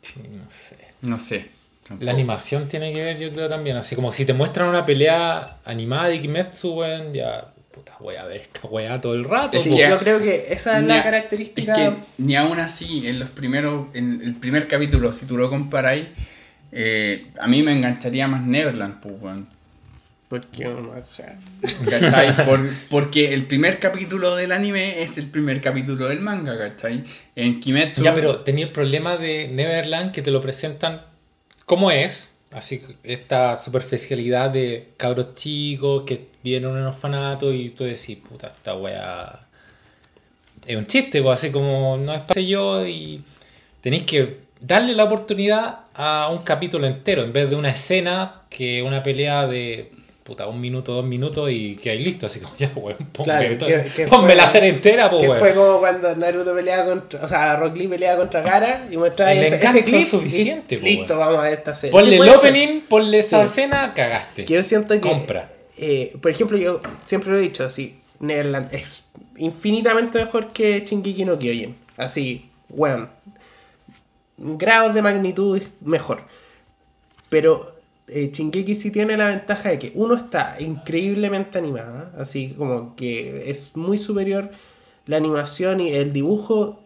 S3: Sí, no sé.
S1: No sé. Tampoco.
S3: La animación tiene que ver, yo creo también. Así como si te muestran una pelea animada de Kimetsu, weón, ya. Puta, voy a ver esta weá todo el rato.
S1: Es
S2: Yo creo que esa es
S1: Ni
S2: la
S1: a-
S2: característica.
S1: Es que ni aún así, en los primeros, en el primer capítulo, si tú lo comparáis, eh, a mí me engancharía más Neverland, pues, weón.
S2: Porque uno acá-
S1: ¿Cachai? Por- porque el primer capítulo del anime es el primer capítulo del manga, ¿cachai? En Kimetsu...
S3: Ya, pero tenía el problema de Neverland que te lo presentan como es. Así esta superficialidad de cabros chicos que vienen en un orfanato y tú decís, puta, esta weá es un chiste, pues así como no es para yo y tenéis que darle la oportunidad a un capítulo entero en vez de una escena que una pelea de puta un minuto, dos minutos y que hay listo, así como ya, weón, ponme,
S2: Claro,
S3: todo-
S2: que- que
S3: ponme
S2: fue-
S3: la serie entera, pues
S2: Que
S3: weón.
S2: fue como cuando Naruto peleaba contra. O sea, Rock Lee peleaba contra Gara y mostraba
S3: El
S2: ese, ese clip.
S3: es suficiente,
S2: y
S3: po,
S2: listo,
S3: weón.
S2: vamos a ver esta serie.
S3: Ponle
S2: Sí,
S3: el
S2: ser.
S3: opening, ponle esa
S2: Sí.
S3: escena, cagaste.
S2: Que yo siento que.
S3: Compra.
S2: eh, por ejemplo, yo siempre lo he dicho así: Neverland es infinitamente mejor que Shingeki no Kyojin. Así, weón. Grados de magnitud mejor. Pero eh, Shingeki sí tiene la ventaja de que uno está increíblemente animada, así como que es muy superior la animación y el dibujo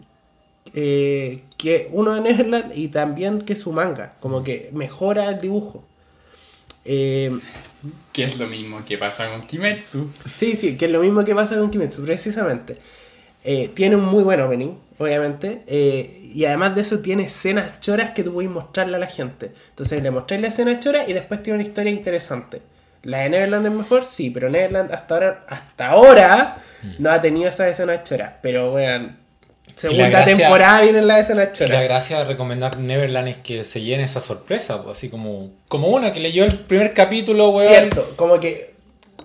S2: eh, que uno de Neverland y también que su manga, como que mejora el dibujo. Eh,
S1: Que es lo mismo que pasa con Kimetsu.
S2: sí, sí, que es lo mismo que pasa con Kimetsu, precisamente. Eh, tiene un muy buen opening, obviamente, eh, y además de eso tiene escenas choras que tú puedes mostrarle a la gente. Entonces le mostráis la escena chora y después tiene una historia interesante. La de Neverland es mejor, sí, pero Neverland hasta ahora, hasta ahora no ha tenido esas escenas choras. Pero weón, segunda
S3: gracia-
S2: temporada vienen las escenas
S3: Y la
S2: choras.
S3: gracia de recomendar Neverland es que se llene esa sorpresa, pues, así como, como una que leyó el primer capítulo, weón.
S2: Cierto, como que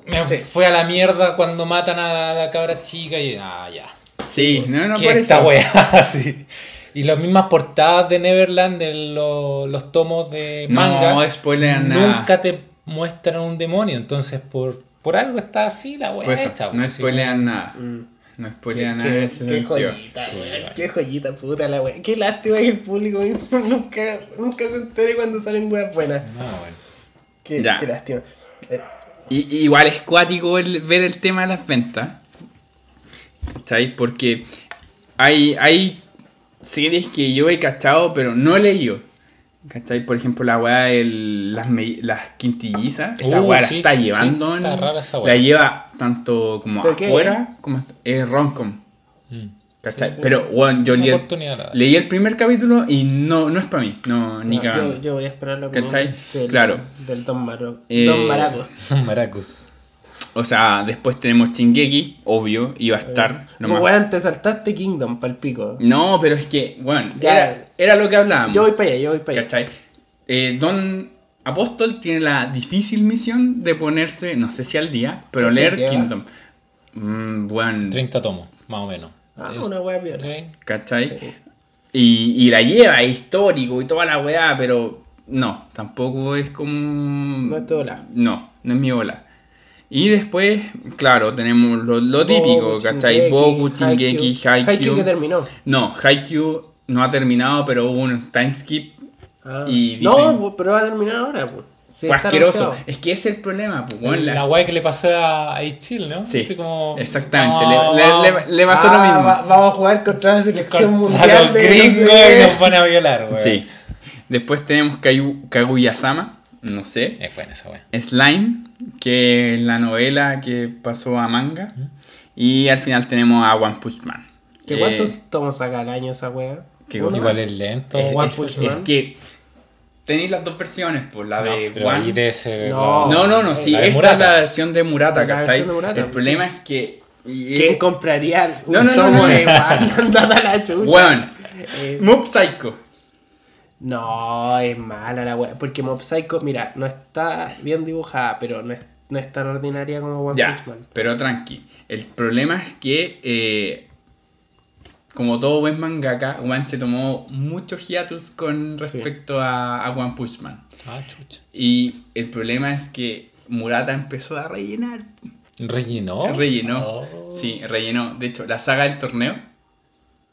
S3: Me
S2: Sí.
S3: fue a la mierda cuando matan a la cabra chica y ah, ya.
S1: Sí, no, no,
S3: ¿Qué
S1: por
S3: esta
S1: eso.
S3: weá? Sí. Y las mismas portadas de Neverland, de lo- los tomos de
S1: No,
S3: manga,
S1: spoilean nada.
S3: nunca te muestran un demonio. Entonces, por, por algo está así la weá
S1: Pues,
S3: hecha.
S1: no spoilean nada.
S2: mm,
S1: No
S2: qué,
S1: spoilean nada
S2: qué-
S1: ese
S2: qué joyita,
S3: Sí,
S2: qué joyita puta la wea. Qué lástima que el público nunca, nunca se entere cuando salen weas buenas.
S3: No, bueno.
S2: Qué, lástima. Eh,
S1: Y, y igual es cuático el- ver el tema de las ventas. ¿Sabes? Porque hay, hay series que yo he cachado, pero no he leído. ¿Cachai? Por ejemplo, la weá de las, las quintillizas. Esa
S3: Uh,
S1: weá la
S3: sí,
S1: está
S3: sí,
S1: llevando.
S3: está
S1: en-
S3: rara esa weá.
S1: la lleva tanto como
S2: ¿Pero qué
S1: afuera como es romcom.
S3: Mm.
S1: ¿Cachai?
S2: Sí, sí.
S1: Pero bueno, yo leí el,
S3: la
S1: leí el primer capítulo y no, no es para mí. No, ni
S2: no,
S1: cagando.
S2: yo, yo voy a esperar la opinión
S1: ¿Cachai?
S2: del,
S1: Claro.
S2: del Don, Maro,
S1: Eh,
S2: Don Maraco.
S1: O sea, después tenemos Chingeki, obvio, iba a estar.
S2: No,
S1: nomás.
S2: weón, te saltaste Kingdom pa'l pico.
S1: No, pero es que, bueno, era, era lo que hablábamos.
S2: Yo voy para allá, yo voy para allá.
S1: ¿Cachai? Eh, Don Apóstol tiene la difícil misión de ponerse, no sé si al día, pero
S2: ¿Cuánto
S1: leer
S2: lleva?
S1: Kingdom. Mm, bueno,
S3: 30 tomos, más o menos.
S2: Ah,
S3: Es-
S2: una wea
S3: sí.
S1: ¿cachai?
S2: Sí.
S1: Y, y la lleva, es histórico y toda la weá, pero no, tampoco es como...
S2: No es tu ola.
S1: No, no es mi ola. Y después, claro, tenemos lo, lo típico,
S2: Boku,
S1: ¿cachai? Boku, Shingeki,
S2: Haikyuu. Haikyuu que terminó.
S1: No, Haikyuu no ha terminado, pero hubo un timeskip.
S2: Ah.
S1: Y
S2: No,
S1: dicen-
S2: pues, pero va a terminar ahora, pues. Sí,
S1: Fue asqueroso.
S2: anunciado.
S1: Es que ese es el problema, pues,
S3: la
S1: la-
S3: guay que le pasó a Ichil, ¿no?
S1: Sí,
S3: Así como,
S1: exactamente.
S3: no,
S1: le, le-
S3: vamos-
S1: le- le pasó lo
S2: Ah,
S1: mismo.
S2: va- vamos a jugar contra la selección mundial
S3: los
S2: de
S3: gringos
S2: no sé.
S3: y nos van a violar, güey.
S1: Sí. Después tenemos Kaguya-sama, no sé.
S3: Es buena esa, güey.
S1: Slime, que es la novela que pasó a manga. Y al final tenemos a One Punch Man.
S2: ¿Qué
S1: Eh,
S2: cuántos tomos saca al año esa wea?
S3: Igual es lento.
S1: es,
S2: One
S1: es-
S2: Punch
S1: es
S2: Man.
S1: que tenéis las dos versiones, pues la
S3: No,
S1: de
S3: pero
S1: One.
S3: ahí debe ser
S2: No.
S3: la-
S1: No, no, no, sí,
S3: la de
S1: esta
S3: Murata.
S1: es la versión de Murata,
S2: La
S1: ¿cachai?
S2: de Murata,
S1: el
S2: pues,
S1: problema
S2: sí.
S1: es que.
S2: ¿Quién compraría un
S1: No, no, no,
S2: tomo
S1: no, no.
S2: de One? Andate a la chucha.
S1: Weón,
S2: Eh,
S1: Mob Psycho.
S2: No, es mala la wea. Porque Mob Psycho, mira, no está bien dibujada, pero no es, no es tan ordinaria como One
S1: Ya,
S2: Punch Man.
S1: pero tranqui. El problema es que, eh, como todo buen mangaka, One se tomó mucho hiatus con respecto a, a One Punch Man.
S3: Ah, chucha.
S1: Y el problema es que Murata empezó a rellenar.
S3: ¿Rellenó?
S1: Rellenó.
S3: Oh.
S1: Sí, rellenó. De hecho, la saga del torneo.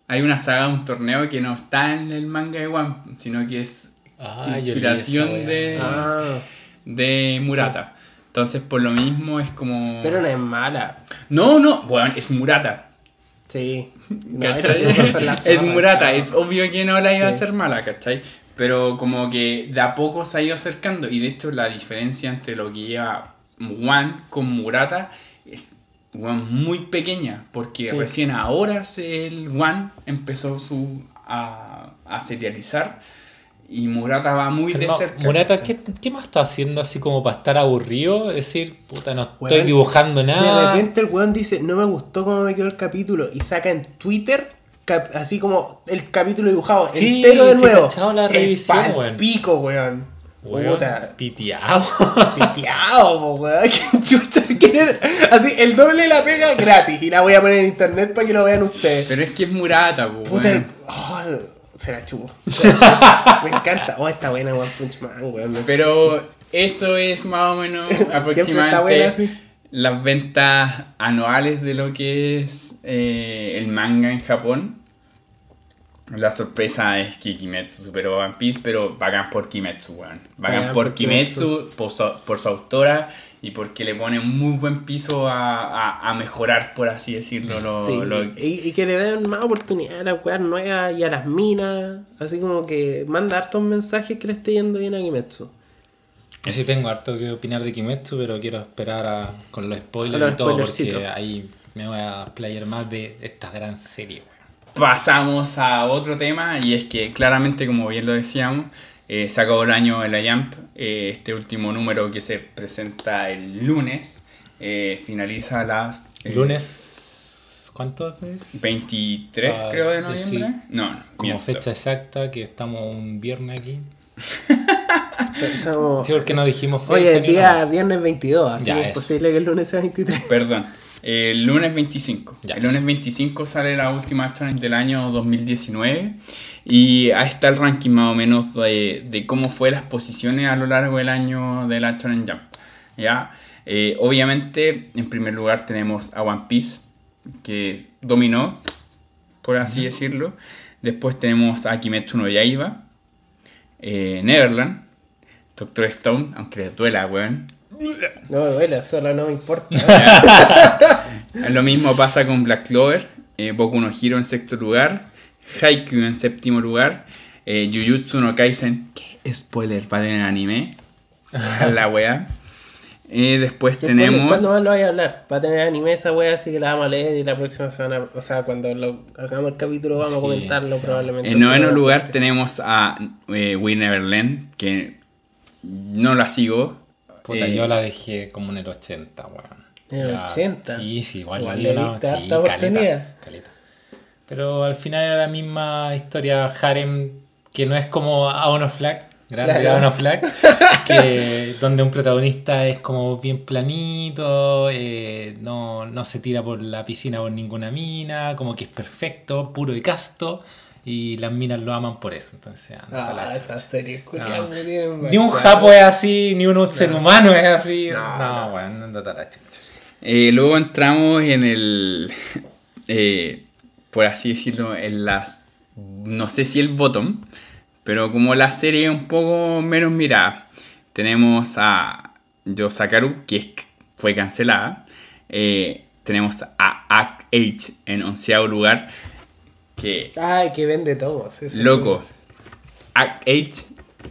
S1: Hay una saga, un torneo que no está en el manga de One, sino que es
S3: Ah,
S1: inspiración
S3: esa,
S1: de-.
S2: Ah,
S1: de Murata. Entonces, por lo mismo es como.
S2: pero no es mala.
S1: No, no, bueno, es Murata.
S2: Sí.
S1: Es Murata, es obvio que no la iba a hacer mala, ¿cachai? Pero como que de a poco se ha ido acercando y de hecho la diferencia entre lo que lleva One con Murata es weón, muy pequeña porque
S2: Sí.
S1: recién ahora el One empezó su, a, a serializar y Murata va muy de
S3: No,
S1: cerca.
S3: Murata. ¿qué, ¿qué más está haciendo así como para estar aburrido? Es decir, puta, no estoy dibujando
S2: De
S3: nada.
S2: repente el weón dice, no me gustó cómo me quedó el capítulo. Y saca en Twitter, cap- así como el capítulo dibujado
S3: Sí,
S2: entero de
S3: sí,
S2: nuevo.
S3: la
S2: Es
S3: revisión,
S2: pa'l
S3: weón.
S2: pico, weón.
S3: Weón,
S2: Puta.
S3: piteado.
S2: Piteado, weón. ¿Qué chucha quieren? Así, el doble de la pega gratis. Y la voy a poner en internet para que lo vean ustedes.
S1: Pero es que es Murata, po,
S2: Puta, el...
S1: weón.
S2: oh, se la chupo. Se la chupo. me encanta. Oh, está buena One Punch Man, weón.
S1: Pero eso es más o menos aproximadamente
S2: buena, sí.
S1: las ventas anuales de lo que es eh, el manga en Japón. La sorpresa es que Kimetsu superó a One Piece, pero bacán por Kimetsu, weón. Bacán
S2: Bacán
S1: por
S2: por
S1: Kimetsu, por su, por su autora y porque le pone un muy buen piso a, a- a mejorar, por así decirlo, lo,
S2: Sí,
S1: lo-
S2: y, y que le den más oportunidad a las weas nuevas y a las minas. Así como que manda hartos mensajes que le esté yendo bien a Kimetsu.
S3: Sí tengo harto que opinar de Kimetsu, pero quiero esperar a, con los spoilers
S2: A los
S3: y todo, porque ahí me voy a playar más de esta gran serie. weón.
S1: Pasamos a otro tema y es que claramente, como bien lo decíamos, eh, se acabó el año de la Jump. eh, este último número que se presenta el lunes eh, finaliza a las eh,
S3: Lunes, ¿cuánto es?
S1: 23,
S3: Ah,
S1: creo, de noviembre.
S3: sí.
S1: No, no,
S3: Como
S1: miento.
S3: fecha exacta, que estamos un viernes aquí.
S2: Estamos...
S3: Sí, porque no dijimos fecha.
S2: Oye, el día
S3: nada.
S2: viernes 22, así
S3: Ya,
S2: es posible que el lunes sea 23.
S1: Perdón. El lunes 25.
S3: Ya,
S1: el lunes
S3: eso.
S1: 25 sale la última challenge del año 2019. Y ahí está el ranking más o menos de, de cómo fue las posiciones a lo largo del año de la Challenge Jump. ¿ya? Eh, obviamente, en primer lugar tenemos a One Piece, que dominó, por así decirlo. Después tenemos a Kimetsu no Yaiba, eh, Neverland, Doctor Stone, aunque les duela, weón.
S2: No me duele, solo no me importa.
S1: Lo mismo pasa con Black Clover, eh, Boku no Hero en sexto lugar, Haikyuu en séptimo lugar, eh, Jujutsu no Kaisen, ¿qué spoiler para el anime? A la wea. Eh, después
S2: ¿Qué
S1: tenemos...
S2: ¿Cuándo más lo vaya a hablar? Va a tener anime esa wea, así que la vamos a leer y la próxima semana, o sea, cuando lo, hagamos el capítulo vamos
S3: Sí,
S2: a comentarlo probablemente.
S1: En noveno lugar tenemos a eh, We Neverland, que no la sigo.
S3: Puta,
S1: Eh,
S3: yo la dejé como en el 80, weón.
S2: ¿En el
S3: Ya,
S2: 80?
S3: Sí, sí, igual,
S2: Igual
S3: le sí, caleta, caleta. Pero al final era la misma historia harem que no es como Aon of Flag, grande
S2: Claro.
S3: Aon of Flag, que donde un protagonista es como bien planito, eh, no, no se tira por la piscina por ninguna mina, como que es perfecto, puro y casto. y las minas lo aman por eso. Entonces, anda
S2: Ah,
S3: la No.
S2: tienen
S3: Ni un japo es así, ni un ser humano es así.
S2: No,
S3: No,
S2: no.
S3: bueno, anda la chucha.
S1: Eh, luego entramos en el, eh, por así decirlo, en la, no sé si el bottom, pero como la serie es un poco menos mirada, tenemos a Yosakaru, que es- fue cancelada, eh, tenemos a Act H en onceavo lugar, que
S2: Ay, que vende tomos. eso
S1: loco. Act H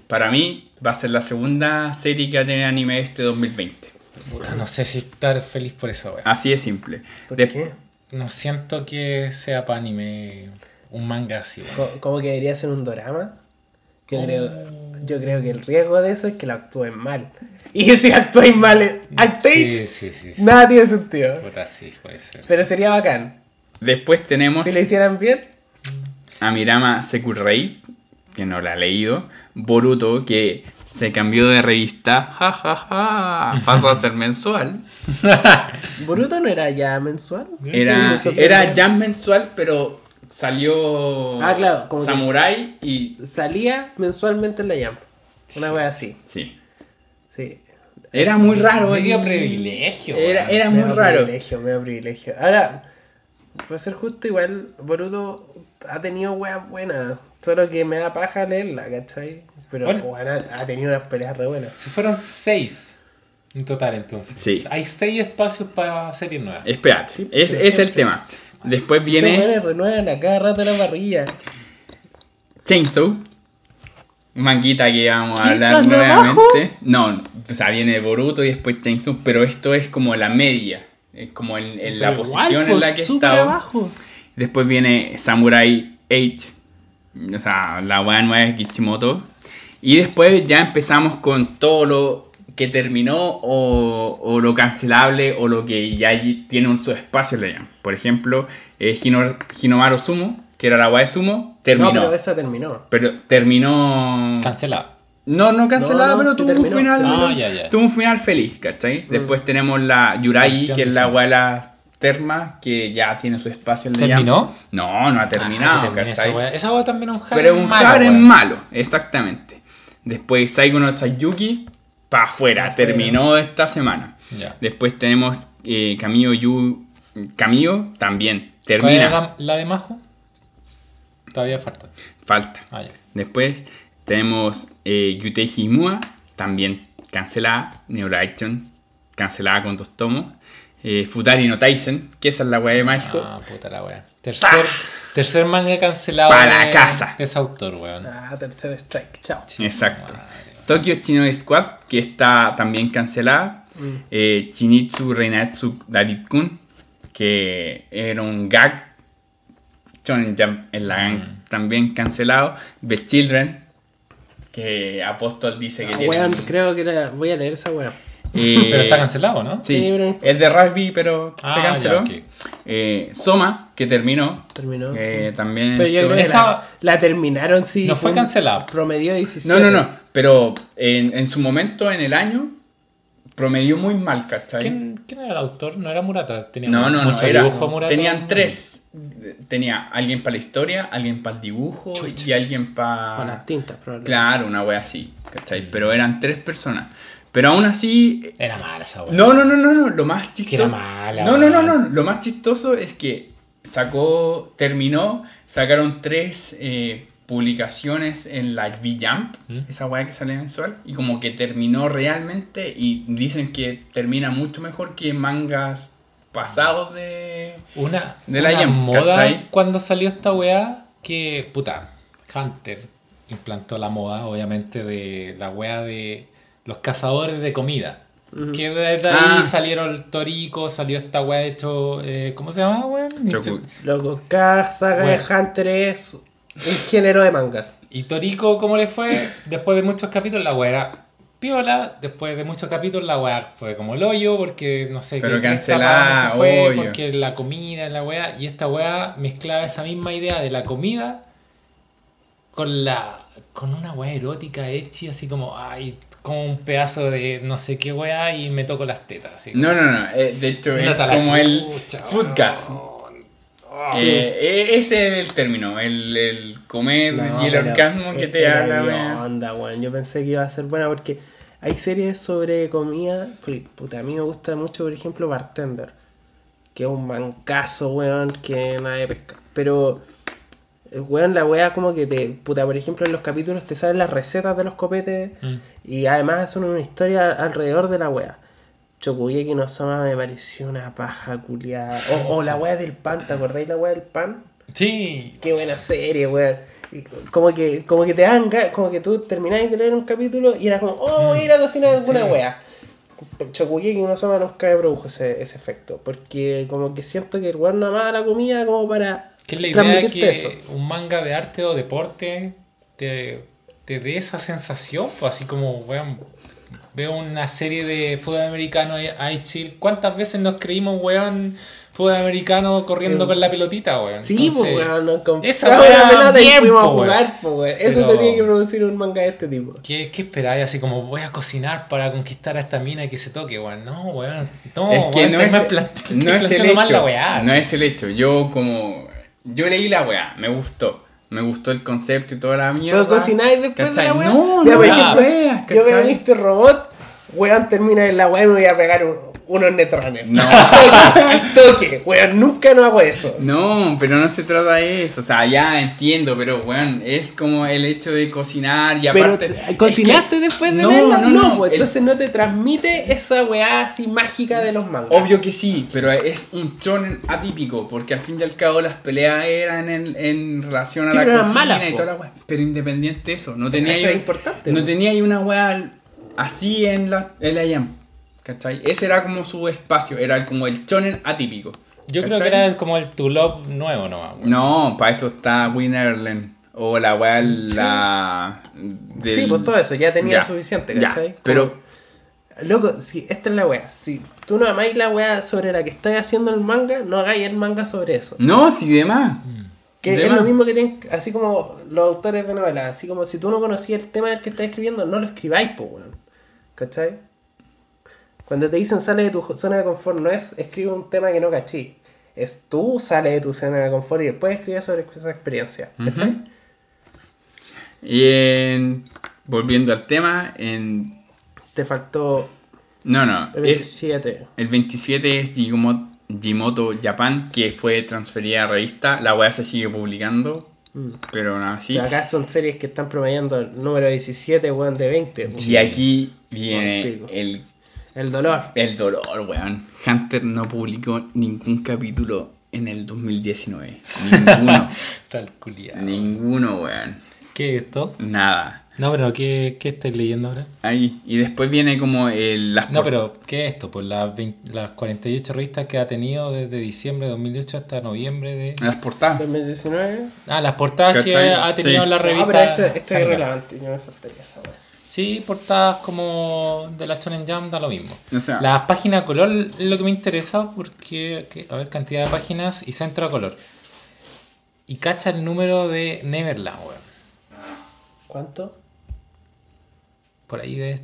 S1: para mí va a ser la segunda serie que va a tener anime este 2020.
S3: Puta, no sé si estar feliz por eso, weón.
S1: Así de simple.
S2: ¿Por
S1: De-
S2: qué?
S3: No siento que sea para anime un manga así, weón.
S2: ¿Cómo que debería ser un drama? Yo,
S3: Oh.
S2: creo, yo creo que el riesgo de eso es que lo actúen mal. Y si actúen mal
S3: Sí, sí, sí. sí.
S2: nada tiene sentido.
S3: Puta, sí, puede ser.
S2: Pero sería bacán.
S1: Después tenemos
S2: Si lo hicieran bien,
S1: a Mirama Sekurei, que no la ha leído, Boruto, que se cambió de revista, jajaja, pasó a ser mensual.
S2: Boruto no era ya mensual.
S1: Era, era ya mensual, pero salió
S2: Ah, claro, como que-
S1: Samurai y...
S2: Salía mensualmente en la Jump. Una wea así.
S1: Sí.
S2: Sí.
S1: Era muy raro.
S3: Medio
S1: y-
S3: privilegio,
S1: Era, era muy
S2: Medio
S1: raro.
S2: privilegio, medio privilegio. Ahora, para ser justo, igual Boruto ha tenido weas buenas. Solo que me da paja leerla, ¿cachai? Pero
S3: Bueno.
S2: ha, tenido unas peleas re buenas.
S3: Si fueron seis en total, entonces.
S1: Sí.
S3: Hay seis espacios para series nuevas.
S1: Espérate,
S2: Sí,
S1: es, es el tema. Después viene
S2: renuevan a cada rato la parrilla.
S1: Chainsaw. Manguita que vamos a
S2: ¿Qué
S1: hablar nuevamente. No, o sea, viene Boruto y después Chainsaw, pero esto es como la media. Es como en, en la posición en la que
S2: abajo.
S1: Después viene Samurai 8. O sea, la weá nueva de Kishimoto. Y después ya empezamos con todo lo que terminó o, o lo cancelable o lo que ya allí tiene un su espacio le llaman. Por ejemplo, eh, Hino- Sumo, que era la weá de Sumo, terminó.
S2: No, pero esa terminó.
S1: Pero terminó.
S3: Cancelada.
S1: No, no cancelada,
S2: No, no,
S1: pero
S2: sí
S1: tuvo
S2: terminó,
S1: un final.
S3: terminó. Ah, ya, ya.
S1: Tuvo un final feliz, ¿cachai? Después tenemos la
S3: Campeón
S1: que es
S3: de
S1: la
S3: Sumo.
S1: abuela terma, que ya tiene su espacio en la
S3: ¿Terminó?
S1: No, no ha terminado,
S3: Ah, que termine
S1: ¿cachai?
S3: Esa wea también es un
S1: Pero es un
S3: malo,
S1: Harem malo, exactamente. Después Saigo no Sayuki, para afuera, terminó esta semana.
S3: Ya.
S1: Después tenemos eh, Camillo Yu. Camillo también,
S3: ¿Cuál
S1: termina.
S3: era la, la de Majo? Todavía falta.
S1: Falta.
S3: Ah.
S1: Después tenemos eh, Yutei Himua, también cancelada. Neuro Action, cancelada con dos tomos. Eh, Futari no Taisen, que esa es la weá de Majo.
S3: Ah, puta la wea. Tercer, tercer manga cancelado
S1: Para
S3: de,
S1: casa.
S3: ese autor, weón.
S2: Ah, tercer strike, chao.
S1: Exacto.
S3: Madre.
S1: Tokyo Chino Squad, que está también cancelada.
S2: Mm.
S1: Eh, Chinitsu Reinatsu Darit-kun, que era un gag. Shonen Jump en la gang,
S3: Mm.
S1: también cancelado. The Children, que Apóstol dice que
S2: Ah,
S1: tiene
S2: weón,
S1: un-
S2: creo que la- voy a leer esa wea.
S1: Eh,
S3: Pero está cancelado, ¿no?
S1: Sí,
S2: Sí, pero-
S1: es de rugby, pero se
S3: Ah,
S1: canceló.
S3: ya, ok.
S1: Eh, Soma, que terminó.
S2: Terminó.
S1: eh,
S2: sí.
S1: También.
S2: Pero yo creo que
S3: Esa-
S2: la, la terminaron, sí.
S3: No fue cancelada.
S2: Promedio 17.
S1: No, no, no. Pero en, en su momento, en el año, promedió muy mal, ¿cachai?
S3: ¿Quién, quién era el autor? No era Murata. Tenía
S1: No, no, no.
S3: mucho
S1: Era,
S3: dibujo Murata.
S1: tenían tres. Tenía alguien para la historia, alguien para el dibujo
S3: Chucha.
S1: y alguien para.
S2: Con las tintas, probablemente.
S1: Claro, una wea así, ¿cachai?
S3: Mm.
S1: Pero eran tres personas. Pero aún así.
S3: Era mala esa wea.
S1: No, no, no, no, no. Lo más
S3: Que
S1: chistoso.
S3: era mala.
S1: No, no, no, no. Lo más chistoso es que sacó, terminó, sacaron tres eh, publicaciones en la V-Jump,
S3: ¿Mm?
S1: esa weá que sale mensual, y como que terminó realmente y dicen que termina mucho mejor que mangas pasados de...
S3: Una,
S1: De la
S3: una moda
S1: ¿cachai?
S3: cuando salió esta weá que, puta, Hunter implantó la moda, obviamente, de la weá de los cazadores de comida. Que desde ahí
S1: Ah.
S3: salieron el Torico, salió esta weá de hecho, eh, ¿cómo se llama, weón?
S2: Loco, cada saga de Hunter es un género de mangas.
S3: Y Torico, ¿cómo le fue? Después de muchos capítulos, la weá era piola. Después de muchos capítulos, la weá fue como el hoyo, porque no sé
S1: Pero
S3: qué
S1: cancelada,
S3: se fue,
S1: hoyo.
S3: porque la comida, la weá. Y esta weá mezclaba esa misma idea de la comida con la con una weá erótica hecha así como, ay, como un pedazo de no sé qué weá y me toco las tetas. Así
S1: No, no, no. eh, de hecho es como el Foodcast.
S3: weón.
S1: Eh, eh, ese es el término, el, el comer
S2: No,
S1: y el orgasmo que te
S2: era
S1: da la
S2: de
S1: wea.
S2: onda, weón. Yo pensé que iba a ser buena porque hay series sobre comida. Puta, a mí me gusta mucho, por ejemplo, Bartender. Que es un mancazo, weón, que nada de pesca. Pero, weón, la wea como que te. Puta, por ejemplo, en los capítulos te salen las recetas de los copetes.
S3: Mm.
S2: Y además hacen una historia alrededor de la wea. Chocuyeki no Soma me pareció una paja culiada. O, o la wea del pan, ¿te acordáis la wea del pan?
S3: Sí.
S2: Qué buena serie, weón. Como que, como que te dan como que tú terminabas de leer un capítulo y era como, oh, voy a ir a cocinar alguna
S3: Sí.
S2: wea. Chocuyeki no Soma nunca me produjo ese, ese efecto. Porque como que siento que el weón no amaba la comida como para
S3: Que es la idea que
S2: eso.
S3: un manga de arte o deporte te, te dé esa sensación, pues así como, weón, veo una serie de fútbol americano ahí- chill. ¿Cuántas veces nos creímos, weón, fútbol americano corriendo
S2: Eh,
S3: con la pelotita, weón?
S2: Sí, pues weón, nos compramos
S3: wea
S2: pelota y
S3: bien,
S2: fuimos a
S3: weón.
S2: jugar, pues weón. Eso
S3: Pero-
S2: te tiene que producir un manga de este tipo.
S3: ¿Qué, qué esperáis? Así como voy a cocinar para conquistar a esta mina y que se toque, weón. No, weón. No,
S1: es que
S3: weón,
S1: no es, no es el hecho.
S3: la weá.
S1: no es el hecho. Yo como... Yo leí la weá, me gustó. Me gustó el concepto y toda la mierda.
S2: Pero cocináis después
S1: ¿cachai?
S2: de la wea.
S1: No,
S2: Ya,
S1: no,
S2: por
S3: no,
S2: ejemplo,
S1: weas,
S2: yo veo. Mr. Robot, weón, termina en la wea y me voy a pegar un- unos netrones.
S1: No.
S2: Al toque, weón, nunca no hago eso.
S1: No, pero no se trata de eso. O sea, ya entiendo, pero weón, es como el hecho de cocinar y
S2: Pero
S1: aparte.
S2: ¿te- ¿cocinaste
S1: es que-
S2: después de
S1: no,
S2: verla?
S1: No, no,
S2: pues
S1: el-
S2: entonces no te transmite esa weá así mágica de los mangas.
S1: Obvio que sí, pero es un shonen atípico, porque al fin y al cabo las peleas eran en, en relación a
S2: Sí,
S1: la
S2: pero
S1: cocina
S2: malas,
S1: y toda la weá. Pero independiente de eso, no tenía
S2: Eso
S1: ahí-
S2: es importante,
S1: No tenía ahí una weá así en la, en la jam, ¿cachai? Ese era como su espacio, era el- como el shonen atípico.
S3: Yo creo que era el- como el To Love nuevo nomás, weón.
S1: No, para eso está Winnerland. O la weá, la. del-
S2: Sí, pues todo eso, ya tenía
S1: Ya,
S2: suficiente,
S1: ya,
S2: ¿cachai?
S1: pero-
S2: Como- Loco, si esta es la weá. Si tú no amáis la weá sobre la que estás haciendo el manga, no hagáis el manga sobre eso.
S1: No, sí, demás.
S3: Mm.
S2: Que
S1: De
S2: es
S1: más.
S2: lo mismo que tienen, así como los autores de novelas, así como si tú no conocías el tema del que estás escribiendo, no lo escribáis, pues, weón. ¿Cachai? Cuando te dicen sale de tu zona de confort, no es escribe un tema que no cachí. Es tú sale de tu zona de confort y después escribes sobre esa experiencia. ¿Cachai?
S1: Y en- volviendo al tema, en.
S2: Te faltó
S1: No, no.
S2: el
S1: es-
S2: 27.
S1: el 27 es Jimoto, Jimoto Japan, que fue transferida a revista. La weá se sigue publicando,
S2: Mm.
S1: pero aún así.
S2: Pero acá son series que están promediando el número 17, weón, de 20. weón.
S1: Y aquí viene
S2: Contigo.
S1: el,
S2: El dolor.
S1: el dolor, weón. Hunter no publicó ningún capítulo en el 2019. Ninguno.
S3: Tal culiado.
S1: Ninguno, weón.
S3: ¿Qué es esto?
S1: Nada.
S3: No, pero ¿qué, qué estáis leyendo ahora?
S1: Ahí. Y después viene como el, las
S3: No, pero ¿qué es esto? Pues las, 20 las 48 revistas que ha tenido desde diciembre de 2008 hasta noviembre de...
S1: las portadas.
S2: 2019.
S3: Ah, las portadas que ha tenido
S1: Sí.
S3: en la
S2: No,
S3: revista.
S2: pero esto es irrelevante. Yo me saltaría esa.
S3: Sí, portadas como de la Shonen Jam da lo mismo.
S1: O sea,
S3: La página color es lo que me interesa porque, que- a ver, cantidad de páginas y centro a color. Y cacha el número de Neverland, weón.
S2: ¿Cuánto?
S3: Por ahí, de,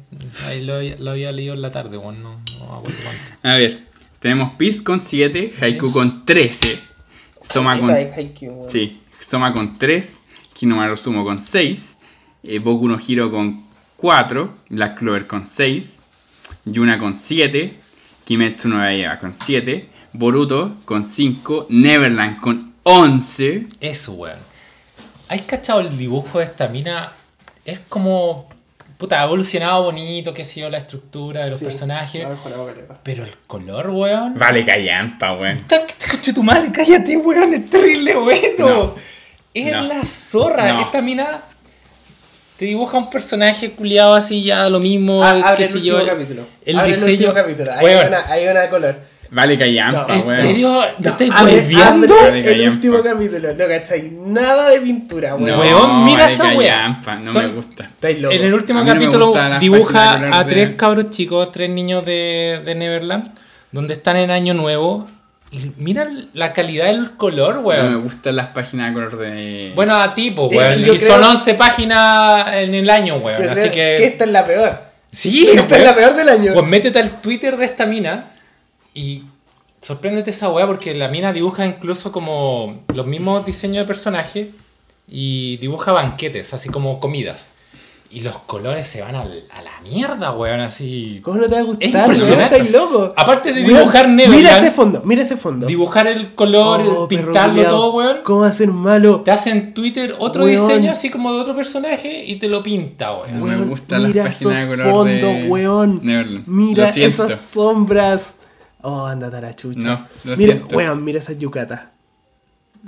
S3: ahí lo, lo había leído en la tarde, weón, no, no me acuerdo cuánto.
S1: a ver. Tenemos Peace con 7, Haiku con 13, Soma con, sí, Soma con 3, Kinomaru Sumo con 6, eh, Boku no Hero con 4, Black Clover con 6, Yuna con 7, Kimetsu no Yaiba con 7, Boruto con 5, Neverland con 11.
S3: Eso, weón. ¿Has cachado el dibujo de esta mina? Es como. Puta, ha evolucionado bonito, qué sé yo, la estructura de los
S2: Sí.
S3: personajes. Pero el color, weón.
S1: Vale, callampa, weón.
S3: Coche tu madre, cállate, weón, es terrible, bueno.
S1: No.
S3: Es
S1: No.
S3: la zorra.
S1: No.
S3: Esta mina te dibuja un personaje culiado así, ya lo mismo,
S2: Ah,
S3: qué
S2: el
S3: sé
S2: último
S3: yo.
S2: capítulo.
S3: El
S2: Abre
S3: diseño.
S2: el último capítulo. Hay una, hay una de color.
S1: Vale, callampa,
S2: No,
S3: ¿En
S1: weón.
S3: serio? ¿No
S2: No,
S3: estáis volviendo?
S1: Vale,
S2: el último capítulo. No cachai nada de pintura, weón.
S1: No,
S3: Weón, mira
S1: vale,
S3: esa weá.
S1: no
S3: Son-
S1: me gusta.
S3: En el último capítulo dibuja a
S1: de-
S3: tres cabros chicos, tres niños de, de Neverland, donde están en Año Nuevo. Y mira la calidad del color,
S1: No me
S3: weón.
S1: gustan las páginas de color de.
S3: Bueno, a tipo, weón. y
S2: creo-
S3: son 11 páginas en el año,
S2: Yo
S3: weón.
S2: creo
S3: Así que.
S2: que esta es la peor.
S3: Sí,
S2: esta es
S3: weón.
S2: la peor del año.
S3: Pues métete al Twitter de esta mina y sorpréndete esa weá porque la mina dibuja incluso como los mismos diseños de personajes y dibuja banquetes, así como comidas. Y los colores se van al- a la mierda, weón, así.
S2: ¿Cómo no te va a gustar?
S3: Es
S2: weón?
S3: impresionante.
S2: ¿Estáis loco?
S3: Aparte de
S2: Weón,
S3: dibujar
S2: Mira
S3: Neverland,
S2: ese fondo, mira ese fondo.
S3: dibujar el color,
S2: Oh,
S3: pintarlo todo, weón.
S2: ¿Cómo va a ser malo?
S3: Te hace en Twitter otro
S2: Weón.
S3: diseño así como de otro personaje y te lo pinta, weón.
S1: No me
S2: Weón,
S1: gustan las
S2: mira
S1: páginas de
S2: esos
S1: color
S2: fondos,
S1: de
S2: weón.
S1: Neverland.
S2: Mira esas sombras. Oh, anda a la chucha.
S1: No, lo
S2: mira,
S1: siento.
S2: weón, mira esas yucatas.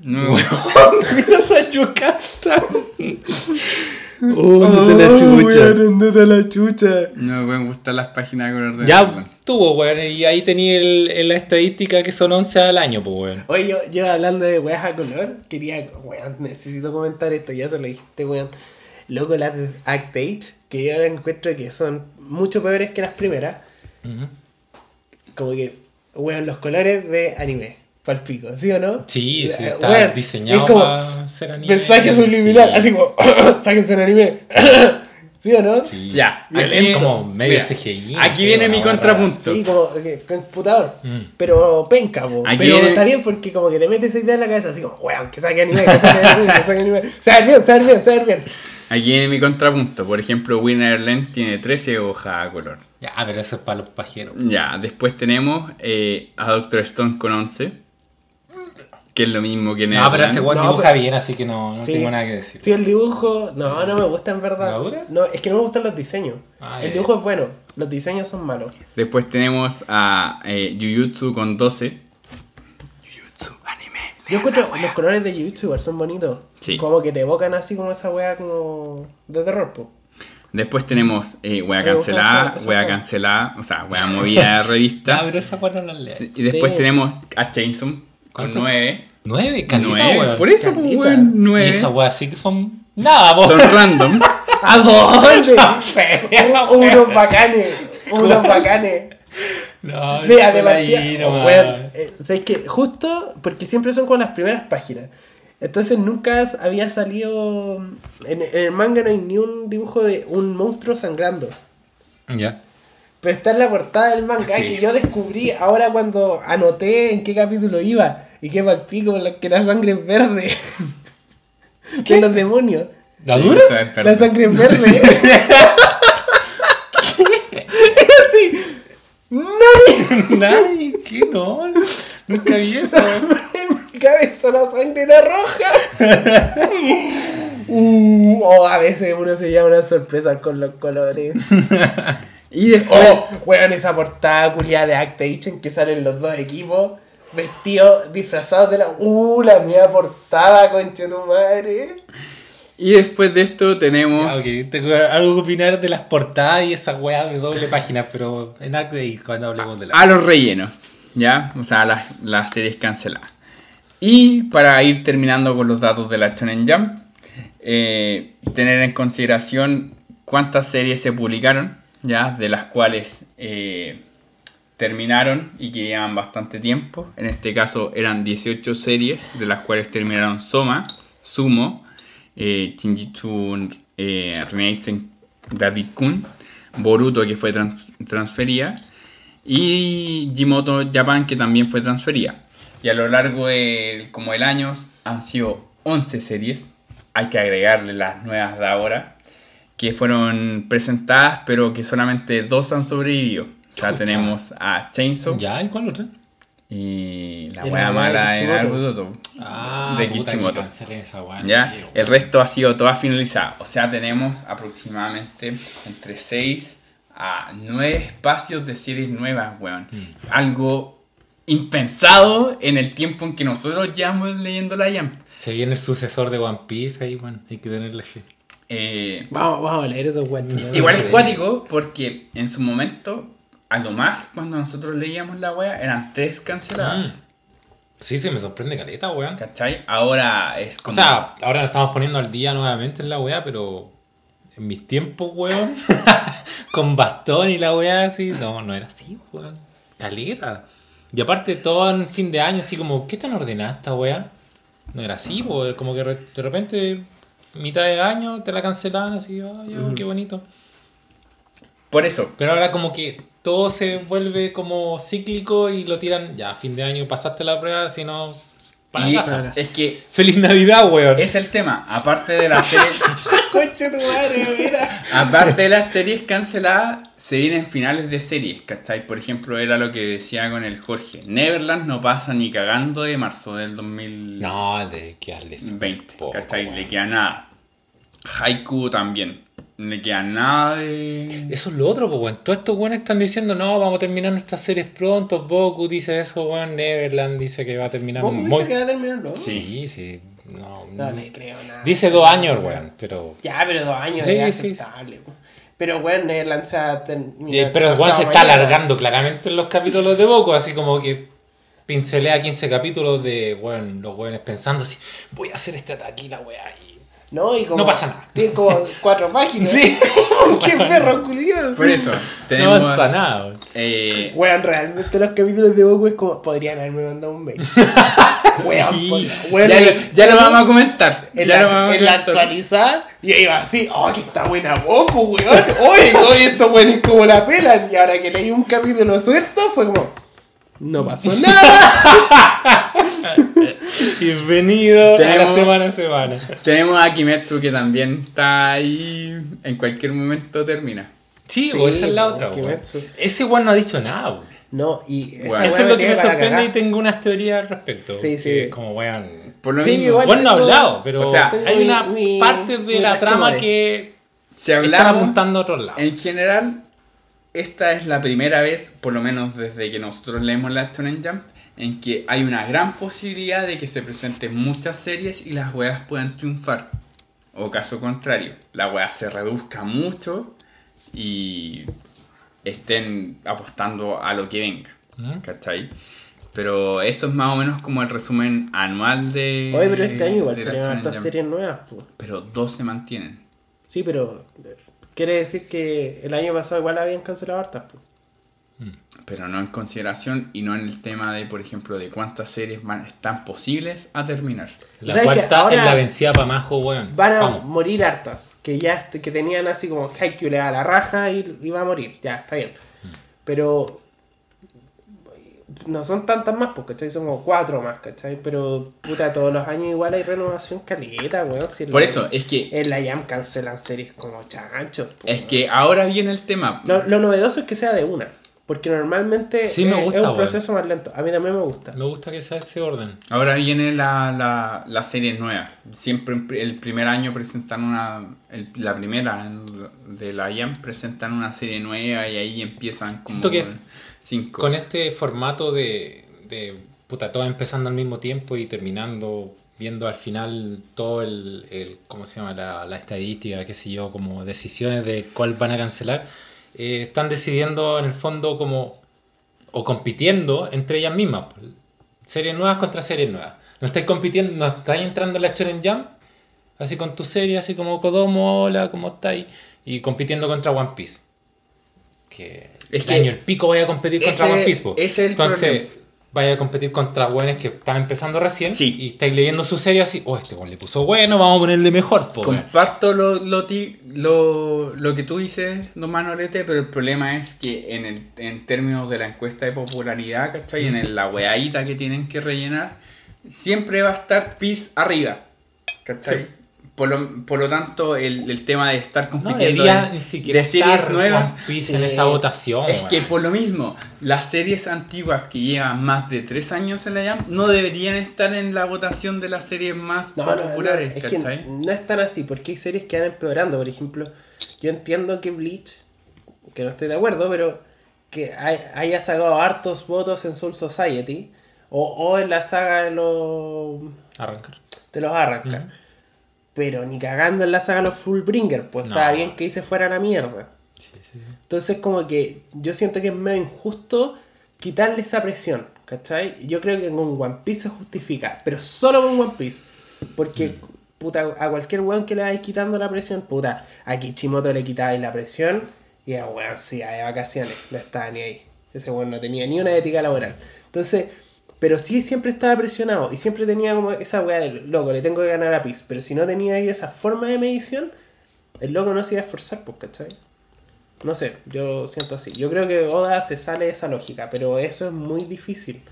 S1: No,
S3: Mira esa yucata.
S2: Oh,
S3: a la chucha.
S2: Weón, la chucha.
S1: no me gustan las páginas de color de
S3: Ya tuvo, weón, y ahí tenía el, el- la estadística que son 11 al año, pues, weón.
S2: Oye, yo, yo hablando de weas a color, quería, weón, necesito comentar esto, ya se lo dijiste, weón. Loco, las de Act Age, que yo ahora encuentro que son mucho peores que las primeras. Como que, weón, los colores de anime, palpico, ¿sí o no?
S3: Sí, sí, está diseñado
S2: es como
S3: para ser anime.
S2: Mensaje subliminal,
S3: Sí.
S2: así como, sáquense un anime. ¿Sí o no?
S3: Sí.
S1: Ya,
S3: Es
S1: aquí-
S3: como medio
S1: mira,
S3: CGI.
S1: Aquí viene mi contrapunto.
S2: Sí, como computador.
S3: Mm.
S2: Pero penca, po.
S1: Aquí
S2: Pero
S1: viene-
S2: está bien porque como que te metes esa idea en la cabeza, así como, weón, que saque anime, que saque anime, que saque anime. Se va a ver bien, se va a ver bien, se va bien.
S1: Aquí viene mi contrapunto. Por ejemplo, Winnerland tiene 13 hojas a color.
S3: Ya, pero eso es para los pajeros.
S1: Ya, después tenemos eh, a Doctor Stone con 11. Que es lo mismo que
S3: No,
S1: Neverland.
S3: pero ese weón
S2: No,
S3: dibuja
S2: pero-
S3: bien, así que no, no
S2: Sí.
S3: tengo nada que decir.
S2: Sí, el dibujo, no, no me gusta en verdad.
S3: ¿La dura?
S2: No, es que no me gustan los diseños.
S3: Ah,
S2: el
S3: ya,
S2: dibujo es bueno, los diseños son malos.
S1: Después tenemos a eh, Jujutsu con 12. Jujutsu, anime.
S2: Yo encuentro los colores de Jujutsu igual son bonitos.
S1: Sí.
S2: Como que te evocan así como esa wea como de terror, po.
S1: Después tenemos eh, wea
S2: Me gusta
S1: cancelada,
S2: esa-
S1: wea cancelada, o sea, wea movida de
S3: Ya,
S1: revista.
S3: pero esa weón no la leo.
S1: Sí, Y después
S2: Sí.
S1: tenemos a Chainsaw con
S3: ¿Cuánto?
S1: 9.
S3: Nueve, calita,
S1: 9.
S3: weón.
S1: Por eso, pues, weón,
S3: Y
S1: 9.
S3: esas weas sí que son nada, po.
S1: Son random.
S2: ¿A dónde? Unos bacanes, unos bacanes.
S3: No,
S2: Mira,
S3: no
S2: de partida- weón, eh, ¿sabes qué? Justo porque siempre son con las primeras páginas. Entonces nunca había salido. En, en el manga no hay ni un dibujo de un monstruo sangrando.
S3: Ya.
S2: Pero está en la portada del manga
S3: Sí.
S2: que yo descubrí ahora cuando anoté en qué capítulo iba. Y qué palpico la- que la sangre es verde. De los demonios.
S3: ¿La dura?
S2: La sangre es verde. es así. ¡Nani!
S3: Nadie, ¿qué no? Nunca vi eso.
S2: En mi cabeza la sangre era roja. Uh, o a veces uno se lleva una sorpresa con los colores.
S1: Y después.
S2: Oh, weón, esa portada culiada de Actage en que salen los dos equipos vestidos, disfrazados de la. Uh, la mía portada, concha tu madre.
S1: Y después de esto tenemos.
S3: Ya, ok, tengo algo que opinar de las portadas y esas weas de doble página, pero en Acme cuando hablemos de la.
S1: a los rellenos, ¿ya? O sea, las, las series canceladas. Y para ir terminando con los datos de la Shonen Jump, eh, tener en consideración cuántas series se publicaron, ¿ya? De las cuales eh, terminaron y que llevan bastante tiempo. En este caso eran 18 series, de las cuales terminaron Soma, Sumo, eh, Shinjitsu eh, Renaissance David Kun, Boruto que fue trans- transferida y Jimoto Japan que también fue transferida. Y a lo largo de como el año han sido 11 series, hay que agregarle las nuevas de ahora, que fueron presentadas pero que solamente dos han sobrevivido. O sea,
S3: Chucha.
S1: tenemos a Chainsaw
S3: ¿Ya? ¿En cuál otra?
S1: y la
S2: Y de
S1: mala de. Naruto.
S3: Ah,
S1: de Kishimoto.
S3: esa wea.
S1: ¿Ya?
S3: tío,
S1: El resto ha sido toda finalizada. O sea, tenemos aproximadamente entre 6 a 9 espacios de series nuevas, weón.
S3: Mm.
S1: Algo impensado en el tiempo en que nosotros llevamos leyendo la Jump.
S3: Se viene el sucesor de One Piece ahí, weón. Hay que tenerle fe.
S1: Eh,
S2: Vamos, vamos a leer esos cuentos.
S1: igual es cuático porque en su momento, a lo más cuando nosotros leíamos la wea, eran 3 canceladas.
S3: Mm. Sí, sí, me sorprende caleta, weón.
S1: ¿Cachai? Ahora es
S3: O
S1: como...
S3: sea, ahora nos estamos poniendo al día nuevamente en la weá, pero en mis tiempos, weón, con bastón y la weá así, no, no era así, weón. Caleta. Y aparte todo en fin de año, así como, ¿qué tan ordenada esta weá? No era así, pues, como que de repente, mitad de año, te la cancelaban así, oh, qué bonito.
S1: Por eso,
S3: Pero ahora como que todo se vuelve como cíclico y lo tiran, ya, fin de año pasaste la prueba, si no, para
S1: Y
S3: casa.
S1: es que
S3: Feliz Navidad, weón.
S1: es el tema. Aparte de las series,
S2: tu madre, mira.
S1: aparte de las series canceladas, se vienen finales de series, ¿cachai? Por ejemplo, era lo que decía con el Jorge. Neverland no pasa ni cagando de marzo del 2020,
S3: No, de que darle poco,
S1: ¿cachai?
S3: weón.
S1: Le queda nada. Haiku también. No le queda nada de.
S3: Eso es lo otro, pues, weón. Todos estos weones están diciendo, no, vamos a terminar nuestras series pronto. Goku dice eso, weón. Neverland dice que va a terminar
S2: ¿Vos
S3: muy...
S2: dices que va a terminar luego?
S3: Sí, sí. No,
S2: No le creo nada.
S3: Dice dos años, weón, pero...
S2: Ya, pero dos años
S3: Sí,
S2: es
S3: sí.
S2: aceptable. po. Pero bueno, Neverland se va a terminar
S3: Eh, pero igual se está
S2: mañana.
S3: alargando claramente en los capítulos de Goku, así como que pincelea 15 capítulos de, bueno, los weones pensando así, voy a hacer este ataque y la weá y...
S2: No, y como,
S3: No pasa nada.
S2: Tiene como cuatro páginas.
S3: Sí.
S2: ¡Qué perro culiado!
S1: Por eso,
S3: No
S1: tenemos.
S3: pasa nada, weón.
S1: eh,
S2: Weón, realmente los capítulos de Goku es como. Podrían haberme mandado un mail. Weón,
S3: Sí.
S2: weón,
S1: ya, lo, ya lo vamos a comentar.
S2: En,
S1: ya
S2: la,
S1: lo vamos a
S2: en la
S1: comentar.
S2: actualizada, yo iba así, oh, que está buena Goku, weón. Oye, oye, esto bueno es como la pelan. Y ahora que leí un capítulo suelto, fue como, no pasó nada.
S3: Bienvenido a la
S1: Tenemos-
S3: semana a semana.
S1: Tenemos a Kimetsu que también está ahí. En cualquier momento termina.
S3: Sí,
S2: Sí,
S3: o esa es la otra.
S2: Kimetsu.
S3: Ese weón no ha dicho nada.
S2: No, y
S1: Bueno.
S3: Eso es lo que me sorprende y tengo unas teorías al respecto.
S2: Sí, sí.
S3: que Como weón...
S1: Por lo
S2: Sí,
S1: mismo,
S2: igual-
S3: Bueno, no ha hablado, pero
S1: o sea,
S3: hay
S2: mi-
S3: una
S2: mi-
S3: parte de
S2: mi
S3: la trama que
S1: se hablaba.
S3: apuntando a otros lados.
S1: En general, esta es la primera vez, por lo menos desde que nosotros leemos la Shonen Jump, en que hay una gran posibilidad de que se presenten muchas series y las weas puedan triunfar. O caso contrario, la wea se reduzca mucho y estén apostando a lo que venga. ¿Cachai? Pero eso es más o menos como el resumen anual de.
S2: Oye, pero este año igual salieron hartas series nuevas. po.
S1: Pero dos se mantienen.
S2: Sí, pero quiere decir que el año pasado igual habían cancelado hartas. po.
S1: pero no en consideración y no en el tema de, por ejemplo, de cuántas series van, están posibles a terminar.
S3: La
S2: ¿Sabes que
S3: cuarta es la vencida para Majo, weón.
S2: Van a
S3: Vamos.
S2: morir hartas, que ya que tenían así como Haikyuu le da la raja y, y va a morir, ya, está bien.
S3: Mm.
S2: Pero no son tantas más, pues, ¿cachai? Son como cuatro más, ¿cachai? Pero, puta, todos los años igual hay renovación caleta, weón. Si
S1: Por
S2: la-
S1: eso, es que,
S2: En la Jam cancelan series como chanchos. pues,
S1: es que ahora viene el tema.
S2: Lo, lo novedoso es que sea de una. Porque normalmente
S3: Sí, me gusta,
S2: es un
S3: weón.
S2: proceso más lento. A mí también me gusta.
S3: Me gusta que sea ese orden.
S1: Ahora viene la, la, la serie nueva. Siempre el primer año presentan una. el- la primera de la IAM presentan una serie nueva y ahí empiezan como.
S3: Siento que Con este formato de, puta, todo empezando al mismo tiempo y terminando viendo al final todo el, el ¿cómo se llama? La, estadística, qué sé yo, como decisiones de cuál van a cancelar, eh, están decidiendo en el fondo como, o compitiendo entre ellas mismas. Series nuevas contra series nuevas. No estáis compitiendo, no estáis entrando en la Shonen Jump, así con tu serie, así como Kodomo, hola, ¿cómo estáis? Y compitiendo contra One Piece. Que
S1: Es
S3: el
S1: que
S3: año el pico vaya a competir contra One Piece.
S1: es el
S3: Entonces,
S1: problema.
S3: vaya a competir contra buenos que están empezando recién
S1: Sí.
S3: y estáis leyendo su serie así, oh, este le puso bueno, vamos a ponerle mejor, po, weón".
S1: Comparto lo, lo, ti- lo, lo que tú dices, don Manolete, pero el problema es que en, el, en términos de la encuesta de popularidad, ¿cachai? En el- la weadita que tienen que rellenar, siempre va a estar PIS arriba, ¿cachai?
S3: Sí.
S1: Por, lo, por lo tanto, el, el tema de estar compitiendo de,
S3: ni siquiera
S1: de series
S3: estar
S1: nuevas
S3: en
S2: Sí.
S3: esa votación.
S1: es que por lo mismo, las series antiguas que llevan más de tres años en la Jam no deberían estar en la votación de las series más
S2: No, no, no,
S1: populares,
S2: es no es tan así, porque hay series que van empeorando. Por ejemplo, yo entiendo que Bleach, que no estoy de acuerdo, pero que hay- haya sacado hartos votos en Soul Society o, o en la saga de los,
S3: Arrancar.
S2: de los Arrancar. Pero ni cagando en la saga los Fullbringer, pues
S3: No.
S2: estaba bien que hice fuera la mierda.
S3: Sí, sí, sí.
S2: Entonces como que yo siento que es medio injusto quitarle esa presión, ¿cachai? Yo creo que con One Piece se justifica, pero solo con One Piece. Porque, puta, a cualquier weón que le vayas quitando la presión, puta, a Kishimoto le quitabais la presión y a weón iba de vacaciones, no estaba ni ahí. Ese weón no tenía ni una ética laboral. Entonces, pero sí siempre estaba presionado y siempre tenía como esa weá de, loco, le tengo que ganar a Piece. Pero si no tenía ahí esa forma de medición, el loco no se iba a esforzar, pues, ¿cachai? No sé, yo siento así. Yo creo que Oda se sale de esa lógica, pero eso es muy difícil.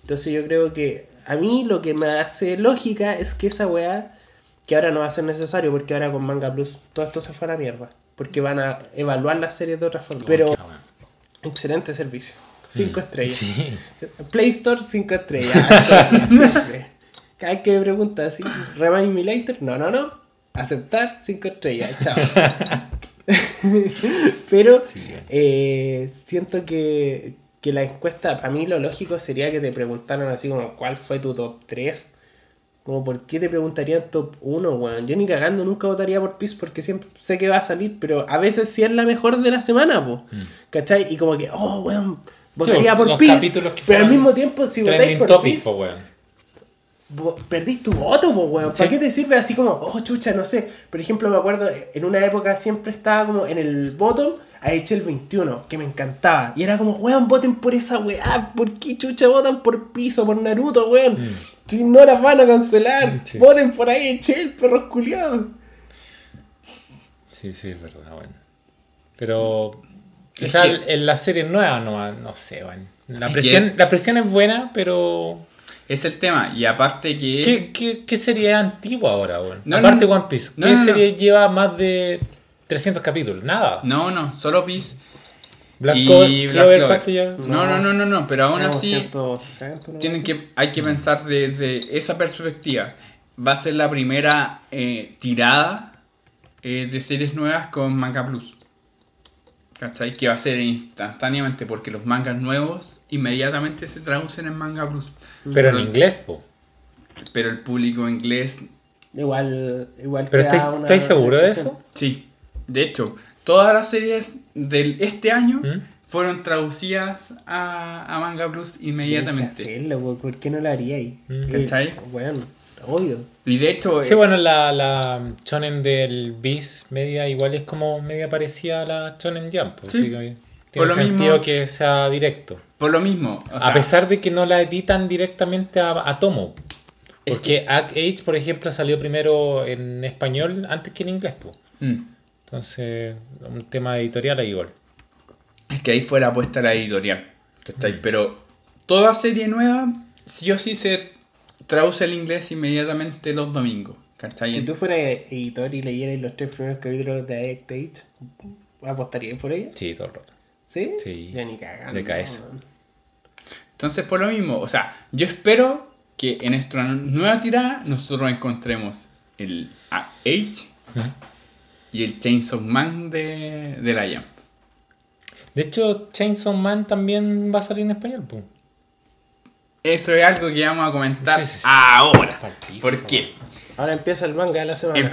S2: Entonces yo creo que a mí lo que me hace lógica es que esa weá, que ahora no va a ser necesario porque ahora con Manga Plus todo esto se fue a la mierda. Porque van a evaluar las series de otra forma. Pero excelente servicio. Cinco
S3: Mm.
S2: estrellas.
S3: Sí.
S2: Play Store, 5 estrellas. Siempre. Cada vez que me pregunta así, remind me later, no, no, no. Aceptar, 5 estrellas, chao. Pero
S3: Sí,
S2: eh, siento que, que la encuesta, para mí lo lógico sería que te preguntaran así como, ¿cuál fue tu top 3? Como, ¿por qué te preguntarían top 1, weón? Yo ni cagando nunca votaría por Peace porque siempre sé que va a salir, pero a veces sí es la mejor de la semana, po.
S3: Mm.
S2: ¿Cachai? Y como que, oh, weón, votaría
S3: Sí,
S2: por Peace. Pero al mismo tiempo, si votáis por
S3: topic,
S2: Peace,
S3: po, weón.
S2: vo- perdís tu voto, po, weón. ¿Para
S3: Sí.
S2: qué te sirve así como, oh, chucha, no sé? Por ejemplo, me acuerdo, en una época siempre estaba como en el bottom a el 21, que me encantaba. Y era como, weón, voten por esa weá. ¿Por qué chucha votan por piso, por Naruto, weón?
S3: Mm.
S2: Si no las van a cancelar,
S3: Sí.
S2: voten por ahí, Echel, perros culiados.
S3: Sí, sí, es verdad, bueno. Pero
S1: Es
S3: quizá
S1: que-
S3: en la serie nueva no, no sé, bueno. La
S1: Es
S3: presión,
S1: que-
S3: la presión es buena, pero
S1: Es el tema. Y aparte que...
S3: ¿qué, qué, qué serie antigua ahora, bueno?
S1: No,
S3: Aparte
S1: no,
S3: One Piece, ¿qué
S1: no, no, no.
S3: serie lleva más de 300 capítulos? Nada.
S1: No, no, solo Peace.
S3: Black
S1: y
S3: Clover,
S1: Black
S3: Clover.
S1: No, no, no, no, no, pero aún así
S2: 160, ¿no?
S1: tienen que, hay que pensar desde esa perspectiva. Va a ser la primera eh, tirada eh, de series nuevas con Manga Plus. ¿Cachai? Que va a ser instantáneamente porque los mangas nuevos inmediatamente se traducen en Manga Plus.
S3: Pero en inglés, po.
S1: Pero el público inglés,
S2: Igual, igual
S3: ¿Pero estáis,
S2: una
S3: estáis seguros de eso?
S1: sí. De hecho, todas las series de este año
S3: ¿Mm?
S1: fueron traducidas a, a Manga Plus inmediatamente.
S2: Que hacerlo, ¿por qué no lo haría ahí?
S3: Mm.
S1: ¿Cachai?
S2: Bueno, obvio.
S1: Y de hecho,
S3: Sí,
S1: eh,
S3: bueno, la, la shonen del Beast media igual es como media parecida a la shonen Jump.
S1: Sí.
S3: así que
S1: Por
S3: tiene
S1: lo
S3: sentido
S1: mismo-
S3: que sea directo.
S1: por lo mismo. o
S3: a pesar de que no la editan directamente a, a tomo.
S1: Es
S3: Porque Act Age, por ejemplo, salió primero en español antes que en inglés. po.
S1: mm,
S3: Entonces, un tema editorial ahí igual.
S1: es que ahí fue la apuesta a la editorial. ¿cachai?
S3: Mm.
S1: Pero toda serie nueva, sí o sí se traduce al inglés inmediatamente los domingos. ¿cachai?
S2: Si tú fueras editor y leyeras los tres primeros capítulos de Act Age, ¿apostarías por ella?
S3: Sí, todo el rato.
S2: ¿Sí?
S3: Sí.
S2: Ya ni cagando.
S3: De cabeza.
S1: Entonces, por lo mismo, o sea, yo espero que en nuestra nueva tirada nosotros encontremos el A8
S3: Ujú.
S1: y el Chainsaw Man de, de la Jump.
S3: De hecho, Chainsaw Man también va a salir en español. po.
S1: Eso es algo que vamos a comentar
S3: Sí, sí, sí.
S1: ahora. ¿Por qué?
S2: Ahora empieza el manga de la semana.
S1: Em-